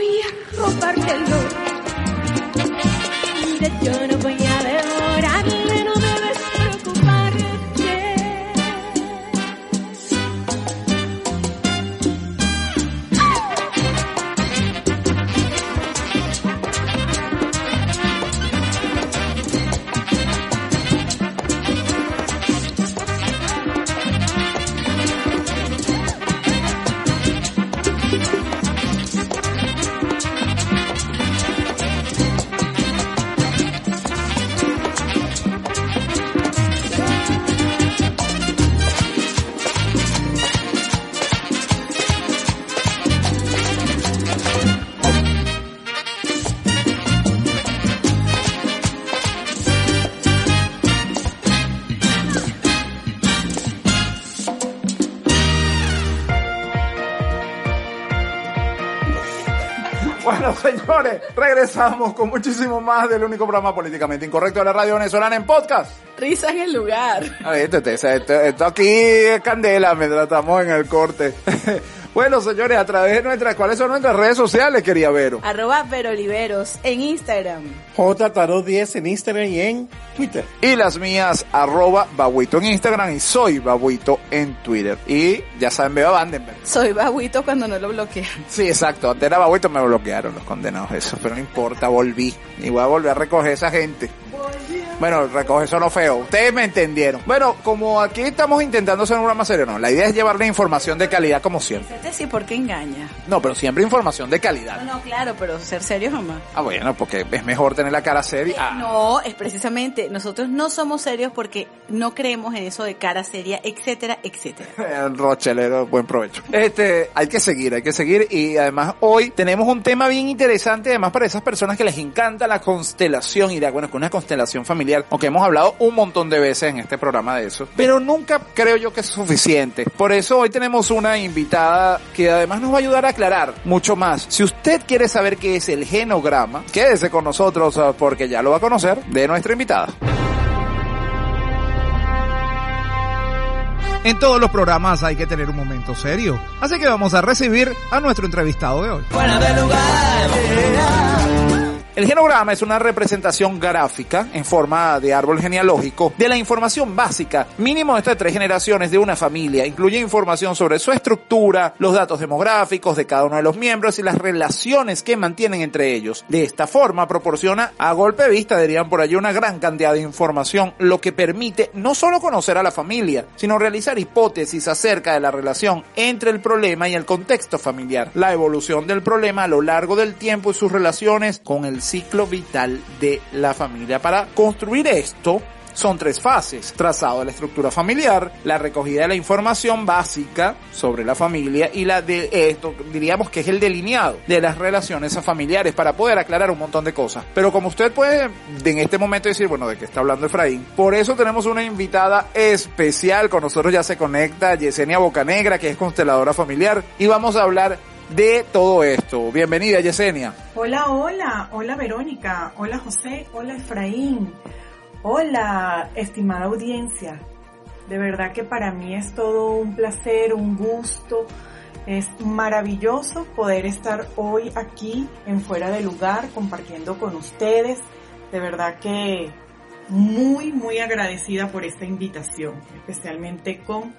voy a robártelo. Señores, regresamos con muchísimo más del único programa políticamente incorrecto de la radio venezolana en podcast. Risa en el lugar. A ver, esto, esto- esto- esto aquí es candela mientras estamos en el corte. Bueno, señores, a través de nuestras, ¿cuáles son nuestras redes sociales, quería Vero? Arroba Veroliveros en Instagram. J Tarot 10 en Instagram y en Twitter. Y las mías, arroba babuito en Instagram y soy babuito en Twitter. Y ya saben, veo a Vandenberg. Soy babuito cuando no lo bloquean. Sí, exacto. Antes era babuito, me bloquearon los condenados eso. Pero no importa, volví. Y voy a volver a recoger a esa gente. Bueno, recoge eso no feo. Ustedes me entendieron. Bueno, como aquí estamos intentando hacer un programa serio, no. La idea es llevarle información de calidad como siempre. Este sí, ¿por qué engaña? No, pero siempre información de calidad. No, no, claro, pero ser serio jamás. Ah, bueno, porque es mejor tener la cara seria. Ah, No, es precisamente, nosotros no somos serios porque no creemos en eso de cara seria, etcétera, etcétera. El Rochelero, buen provecho. Este, hay que seguir, hay que seguir. Y además hoy tenemos un tema bien interesante, además para esas personas que les encanta la constelación y la, bueno, que una constelación familiar, aunque hemos hablado un montón de veces en este programa de eso, pero nunca creo yo que es suficiente. Por eso hoy tenemos una invitada que además nos va a ayudar a aclarar mucho más. Si usted quiere saber qué es el genograma, quédese con nosotros ah, porque ya lo va a conocer de nuestra invitada. En todos los programas hay que tener un momento serio. Así que vamos a recibir a nuestro entrevistado de hoy. Fuera de lugar. El genograma es una representación gráfica en forma de árbol genealógico de la información básica, mínimo de tres generaciones de una familia. Incluye información sobre su estructura, los datos demográficos de cada uno de los miembros y las relaciones que mantienen entre ellos. De esta forma proporciona a golpe de vista, dirían por allí, una gran cantidad de información, lo que permite no solo conocer a la familia, sino realizar hipótesis acerca de la relación entre el problema y el contexto familiar, la evolución del problema a lo largo del tiempo y sus relaciones con el ciclo vital de la familia. Para construir esto, son tres fases. Trazado de la estructura familiar, la recogida de la información básica sobre la familia y la de esto, diríamos que es el delineado de las relaciones familiares para poder aclarar un montón de cosas. Pero como usted puede en este momento decir, bueno, de qué está hablando Efraín, por eso tenemos una invitada especial. Con nosotros ya se conecta Yesenia Bocanegra, que es consteladora familiar, y vamos a hablar de todo esto. Bienvenida Yesenia. Hola, hola, hola Verónica, hola José, hola Efraín, hola estimada audiencia. De verdad que para mí es todo un placer, un gusto, es maravilloso poder estar hoy aquí en Fuera de Lugar compartiendo con ustedes. De verdad que muy, muy agradecida por esta invitación, especialmente con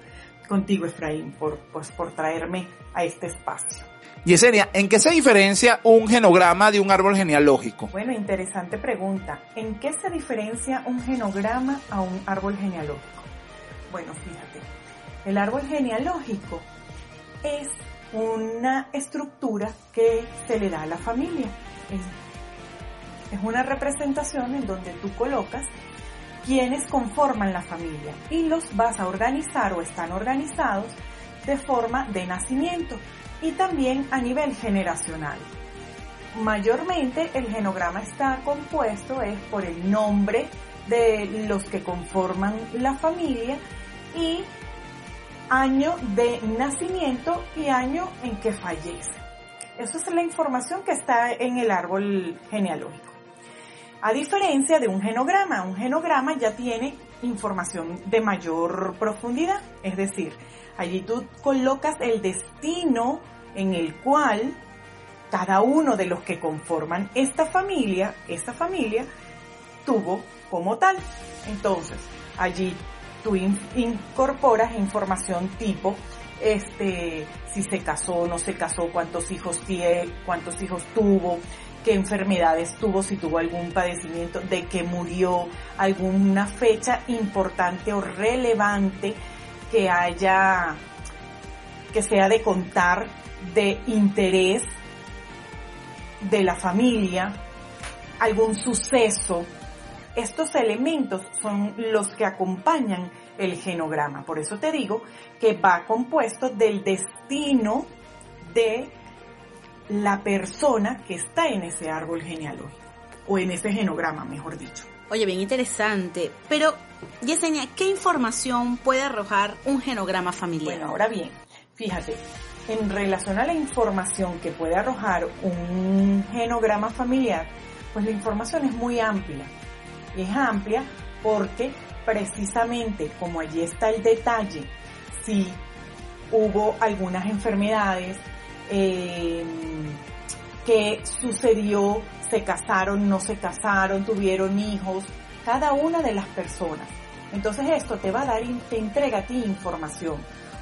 contigo Efraín por, pues, por traerme a este espacio. Yesenia, ¿en qué se diferencia un genograma de un árbol genealógico? Bueno, interesante pregunta. ¿En qué se diferencia un genograma a un árbol genealógico? Bueno, fíjate, el árbol genealógico es una estructura que se le da a la familia. Es, es una representación en donde tú colocas quienes conforman la familia y los vas a organizar o están organizados de forma de nacimiento y también a nivel generacional. Mayormente el genograma está compuesto es por el nombre de los que conforman la familia y año de nacimiento y año en que fallece. Eso es la información que está en el árbol genealógico. A diferencia de un genograma, un genograma ya tiene información de mayor profundidad, es decir, allí tú colocas el destino en el cual cada uno de los que conforman esta familia, esta familia tuvo como tal. Entonces, allí tú in- incorporas información tipo, este, si se casó, no se casó, cuántos hijos tiene, cuántos hijos tuvo, qué enfermedades tuvo, si tuvo algún padecimiento, de que murió, alguna fecha importante o relevante que haya, que sea de contar de interés de la familia, algún suceso. Estos elementos son los que acompañan el genograma. Por eso te digo que va compuesto del destino de la persona que está en ese árbol genealógico, o en ese genograma, mejor dicho. Oye, bien interesante. Pero, Yesenia, ¿qué información puede arrojar un genograma familiar? Bueno, ahora bien, fíjate, en relación a la información que puede arrojar un genograma familiar, pues la información es muy amplia. Y es amplia porque precisamente como allí está el detalle, si hubo algunas enfermedades, eh, qué sucedió, se casaron, no se casaron, tuvieron hijos, cada una de las personas. Entonces esto te va a dar, te entrega a ti información,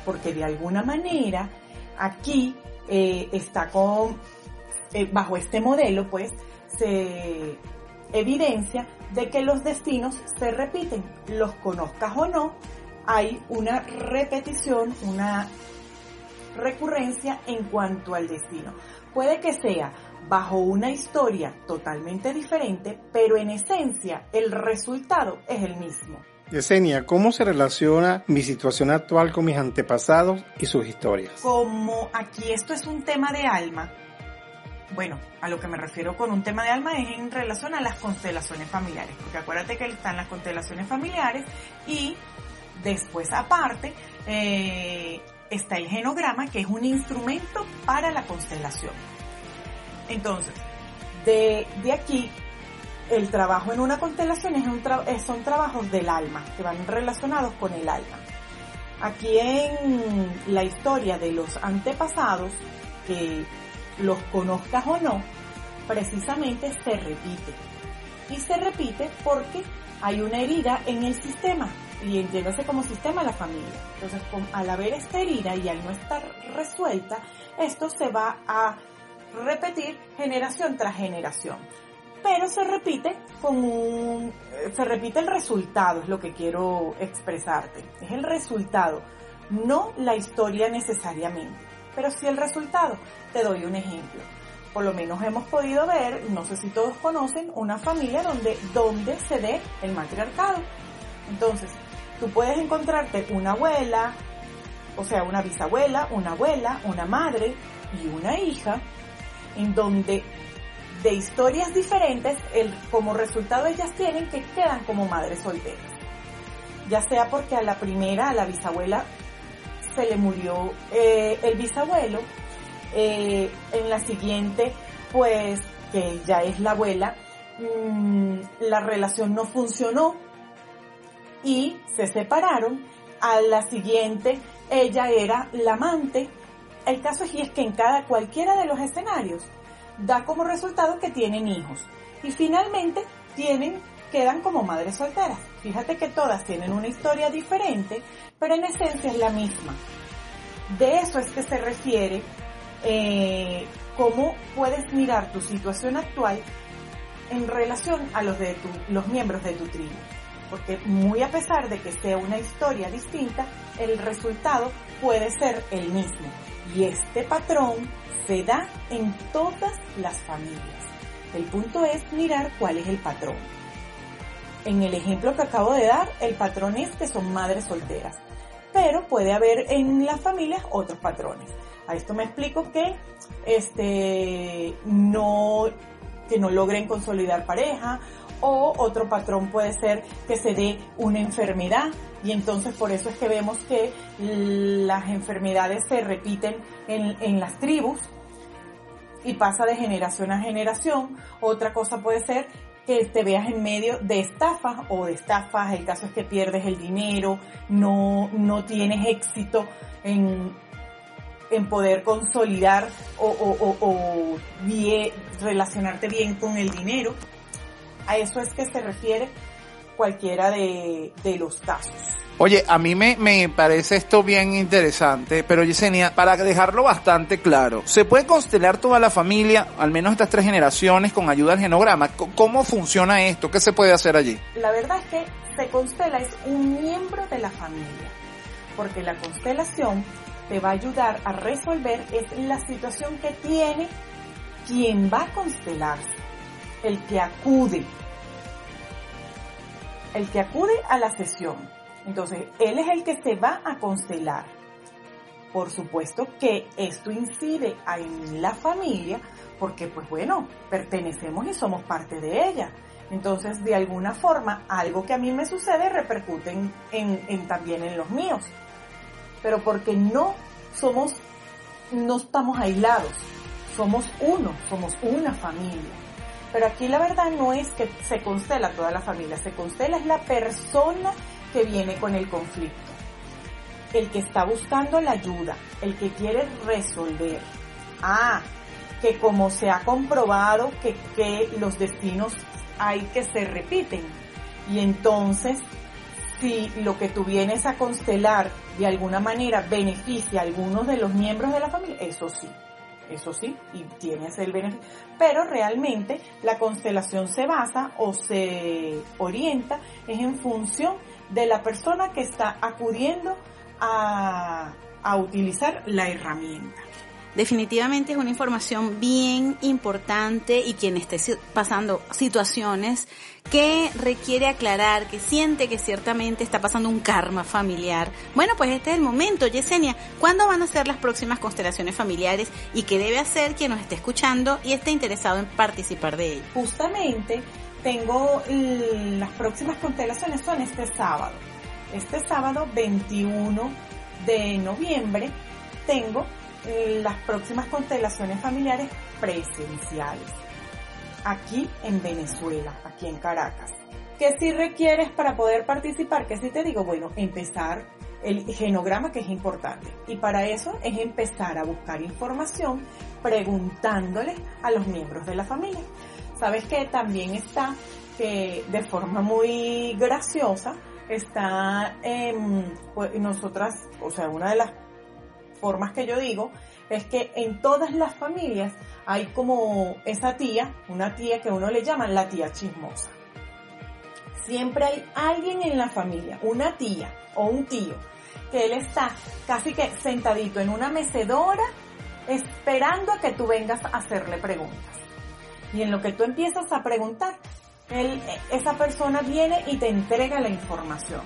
porque de alguna manera aquí eh, está con, eh, bajo este modelo, pues, se evidencia de que los destinos se repiten, los conozcas o no, hay una repetición, una recurrencia en cuanto al destino. Puede que sea bajo una historia totalmente diferente, pero en esencia el resultado es el mismo. Yesenia, ¿cómo se relaciona mi situación actual con mis antepasados y sus historias? Como aquí esto es un tema de alma, bueno, a lo que me refiero con un tema de alma es en relación a las constelaciones familiares, porque acuérdate que están las constelaciones familiares y después aparte eh, está el genograma, que es un instrumento para la constelación. Entonces, de, de aquí, el trabajo en una constelación es son trabajos del alma, que van relacionados con el alma. Aquí en la historia de los antepasados, que los conozcas o no, precisamente se repite. Y se repite porque hay una herida en el sistema, y entiéndase como sistema la familia. Entonces, al haber esta herida y al no estar resuelta, esto se va a repetir generación tras generación. Pero se repite con un, eh, se repite el resultado, es lo que quiero expresarte. Es el resultado, no la historia necesariamente, pero sí el resultado. Te doy un ejemplo. Por lo menos hemos podido ver, no sé si todos conocen, una familia donde, donde se dé el matriarcado. Entonces, tú puedes encontrarte una abuela, o sea, una bisabuela, una abuela, una madre y una hija, en donde de historias diferentes, el, como resultado ellas tienen que quedan como madres solteras. Ya sea porque a la primera, a la bisabuela, se le murió eh, el bisabuelo, eh, en la siguiente, pues, que ya es la abuela, mm, la relación no funcionó y se separaron. A la siguiente, ella era la amante. El caso aquí es que en cada cualquiera de los escenarios da como resultado que tienen hijos y finalmente tienen quedan como madres solteras. Fíjate que todas tienen una historia diferente, pero en esencia es la misma. De eso es que se refiere eh, cómo puedes mirar tu situación actual en relación a los de tu- los miembros de tu tribu. Porque muy a pesar de que sea una historia distinta, el resultado puede ser el mismo. Y este patrón se da en todas las familias. El punto es mirar cuál es el patrón. En el ejemplo que acabo de dar, el patrón es que son madres solteras. Pero puede haber en las familias otros patrones. A esto me explico que este no que no logren consolidar pareja o otro patrón puede ser que se dé una enfermedad y entonces por eso es que vemos que las enfermedades se repiten en, en las tribus y pasa de generación a generación. Otra cosa puede ser que te veas en medio de estafas o de estafas, el caso es que pierdes el dinero, no, no tienes éxito en, en poder consolidar o, o- o- relacionarte bien con el dinero. A eso es que se refiere cualquiera de, de los casos. Oye, a mí me, me parece esto bien interesante, pero Yesenia, para dejarlo bastante claro, ¿se puede constelar toda la familia, al menos estas tres generaciones, con ayuda del genograma? ¿Cómo funciona esto? ¿Qué se puede hacer allí? La verdad es que se constela es un miembro de la familia, porque la constelación te va a ayudar a resolver es la situación que tiene quien va a constelarse, el que acude, el que acude a la sesión. Entonces, él es el que se va a constelar. Por supuesto que esto incide en la familia, porque pues bueno, pertenecemos y somos parte de ella. Entonces, de alguna forma, algo que a mí me sucede repercute también en los míos. Pero porque no somos, no estamos aislados, somos uno, somos una familia. Pero aquí la verdad no es que se constela toda la familia, se constela es la persona que viene con el conflicto, el que está buscando la ayuda, el que quiere resolver. Ah, que como se ha comprobado que, que los destinos hay que se repiten. Y entonces, si lo que tú vienes a constelar de alguna manera beneficia a algunos de los miembros de la familia, eso sí, eso sí, y tienes el beneficio. Pero realmente la constelación se basa o se orienta es en función de la persona que está acudiendo a, a utilizar la herramienta. Definitivamente es una información bien importante y quien esté pasando situaciones que requiere aclarar, que siente que ciertamente está pasando un karma familiar. Bueno, pues este es el momento. Yesenia, ¿cuándo van a ser las próximas constelaciones familiares y qué debe hacer quien nos esté escuchando y esté interesado en participar de ello? Justamente tengo las próximas constelaciones son este sábado. Este sábado 21 de noviembre tengo las próximas constelaciones familiares presenciales aquí en Venezuela, aquí en Caracas. ¿Qué si requieres para poder participar? ¿Qué si te digo? Bueno, empezar el genograma que es importante. Y para eso es empezar a buscar información preguntándole a los miembros de la familia. Sabes que también está que de forma muy graciosa está pues, nosotras, o sea, una de las formas que yo digo es que en todas las familias hay como esa tía, una tía que uno le llama la tía chismosa. Siempre hay alguien en la familia, una tía o un tío, que él está casi que sentadito en una mecedora esperando a que tú vengas a hacerle preguntas. Y en lo que tú empiezas a preguntar, él, esa persona viene y te entrega la información.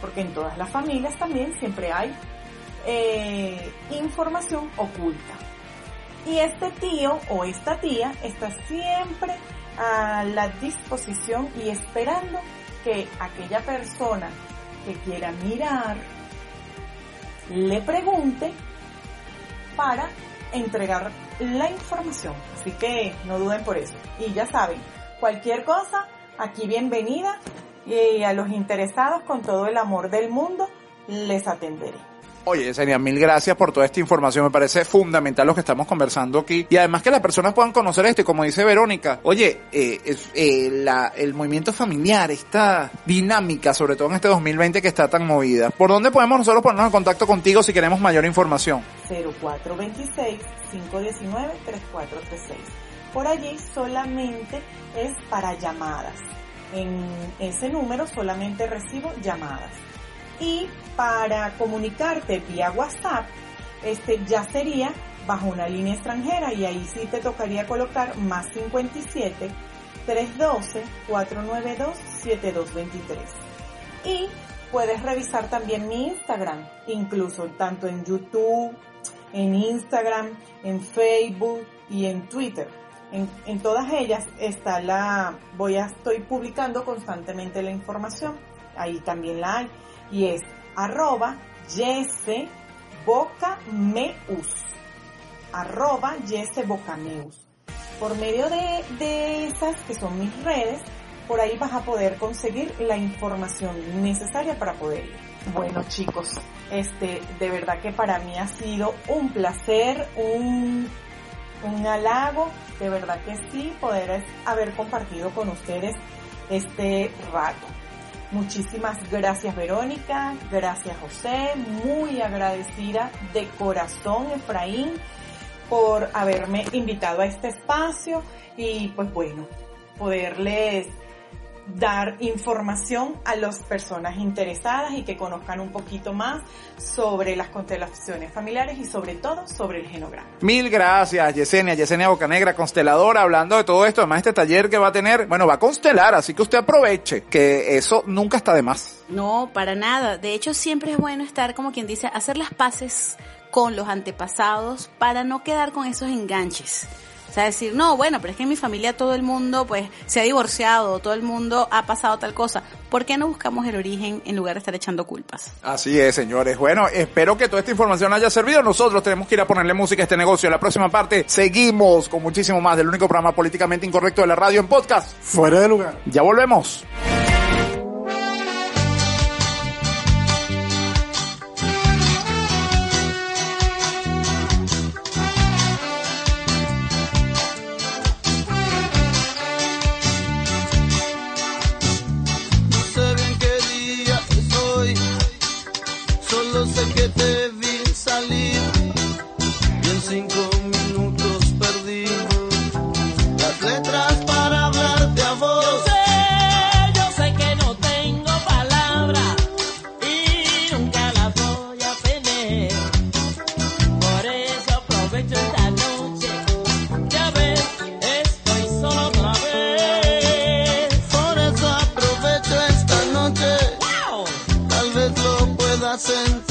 Porque en todas las familias también siempre hay eh, información oculta. Y este tío o esta tía está siempre a la disposición y esperando que aquella persona que quiera mirar le pregunte para entregar la información. Así que no duden por eso. Y ya saben, cualquier cosa, aquí bienvenida y a los interesados con todo el amor del mundo les atenderé. Oye, Yesenia, mil gracias por toda esta información. Me parece fundamental lo que estamos conversando aquí. Y además que las personas puedan conocer esto. Y como dice Verónica, oye, eh, eh, la- el movimiento familiar, esta dinámica, sobre todo en este 2020 que está tan movida. ¿Por dónde podemos nosotros ponernos en contacto contigo si queremos mayor información? 0426-519-3436. Por allí solamente es para llamadas. En ese número solamente recibo llamadas. Y para comunicarte vía WhatsApp, este ya sería bajo una línea extranjera y ahí sí te tocaría colocar más 57 312 492 7223. Y puedes revisar también mi Instagram, incluso tanto en YouTube, en Instagram, en Facebook y en Twitter. En, en todas ellas está la, voy a, estoy publicando constantemente la información, ahí también la hay, y es arroba yese bocameus, arroba yese bocameus. Por medio de, de esas que son mis redes, por ahí vas a poder conseguir la información necesaria para poder ir. Bueno chicos, este, de verdad que para mí ha sido un placer, un, un halago, de verdad que sí, poder haber compartido con ustedes este rato. Muchísimas gracias Verónica, gracias José, muy agradecida de corazón Efraín por haberme invitado a este espacio y pues bueno, poderles dar información a las personas interesadas y que conozcan un poquito más sobre las constelaciones familiares y sobre todo sobre el genograma. Mil gracias, Yesenia, Yesenia Bocanegra, consteladora, hablando de todo esto, además este taller que va a tener, bueno, va a constelar, así que usted aproveche, que eso nunca está de más. No, para nada. De hecho, siempre es bueno estar, como quien dice, hacer las paces con los antepasados para no quedar con esos enganches. O sea, decir, no, bueno, pero es que en mi familia todo el mundo pues se ha divorciado, todo el mundo ha pasado tal cosa. ¿Por qué no buscamos el origen en lugar de estar echando culpas? Así es, señores. Bueno, espero que toda esta información haya servido. Nosotros tenemos que ir a ponerle música a este negocio. En la próxima parte seguimos con muchísimo más del único programa políticamente incorrecto de la radio en podcast. Fuera de lugar. Ya volvemos. Lo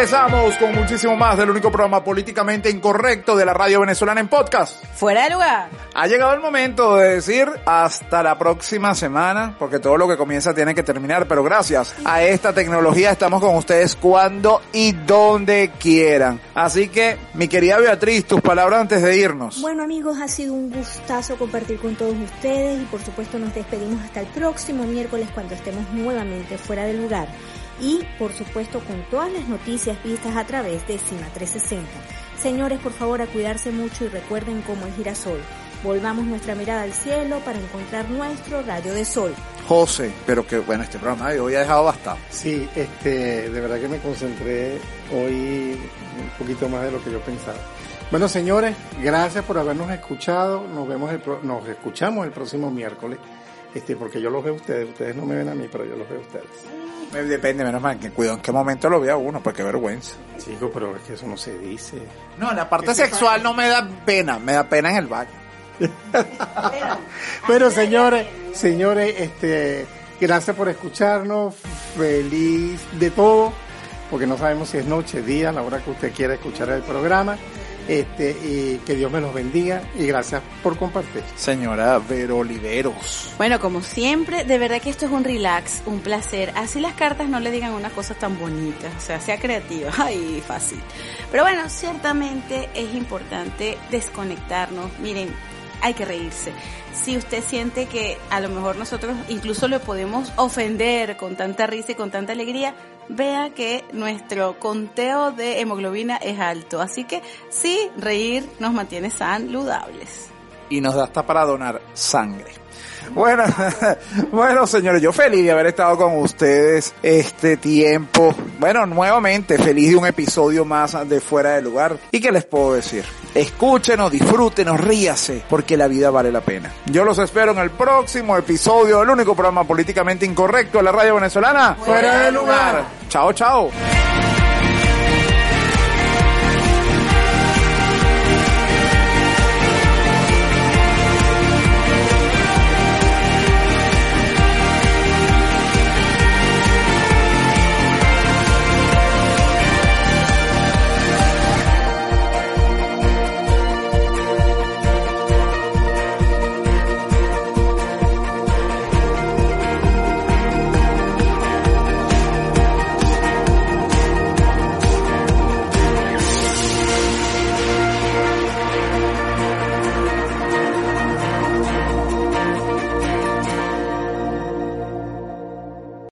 Regresamos con muchísimo más del único programa políticamente incorrecto de la radio venezolana en podcast. Fuera de lugar. Ha llegado el momento de decir hasta la próxima semana, porque todo lo que comienza tiene que terminar, pero gracias a esta tecnología estamos con ustedes cuando y donde quieran. Así que, mi querida Beatriz, tus palabras antes de irnos. Bueno amigos, ha sido un gustazo compartir con todos ustedes y por supuesto nos despedimos hasta el próximo miércoles cuando estemos nuevamente fuera del lugar y por supuesto con todas las noticias vistas a través de Cima 360. Señores, por favor a cuidarse mucho y recuerden cómo es girasol. Volvamos nuestra mirada al cielo para encontrar nuestro rayo de sol. José, pero que bueno, este programa de hoy ha dejado bastante. Sí, este, de verdad que me concentré hoy un poquito más de lo que yo pensaba. Bueno, señores, gracias por habernos escuchado. Nos vemos el pro- nos escuchamos el próximo miércoles. Este, porque yo los veo a ustedes, ustedes no me ven a mí, pero yo los veo a ustedes. Eh, Depende, menos mal, que cuidado en qué momento lo vea uno, porque qué vergüenza. Chico, pero es que eso no se dice. No, la parte sexual no me da pena, me da pena en el baño. Bueno, señores, señores, este, gracias por escucharnos. Feliz de todo, porque no sabemos si es noche, día, la hora que usted quiera escuchar el programa. Este, y que Dios me los bendiga y gracias por compartir. Señora Vero Oliveros. Bueno, como siempre, de verdad que esto es un relax, un placer. Así las cartas no le digan unas cosas tan bonitas, o sea, sea creativa. Ay, fácil. Pero bueno, ciertamente es importante desconectarnos. Miren, hay que reírse. Si usted siente que a lo mejor nosotros incluso le podemos ofender con tanta risa y con tanta alegría, vea que nuestro conteo de hemoglobina es alto. Así que sí, reír nos mantiene saludables. Y nos da hasta para donar sangre. Bueno, bueno señores, yo feliz de haber estado con ustedes este tiempo. Bueno, nuevamente feliz de un episodio más de Fuera de Lugar. ¿Y qué les puedo decir? Escúchenos, disfrútenos, ríase, porque la vida vale la pena. Yo los espero en el próximo episodio del único programa políticamente incorrecto de la radio venezolana. Fuera de Lugar. Chao, chao.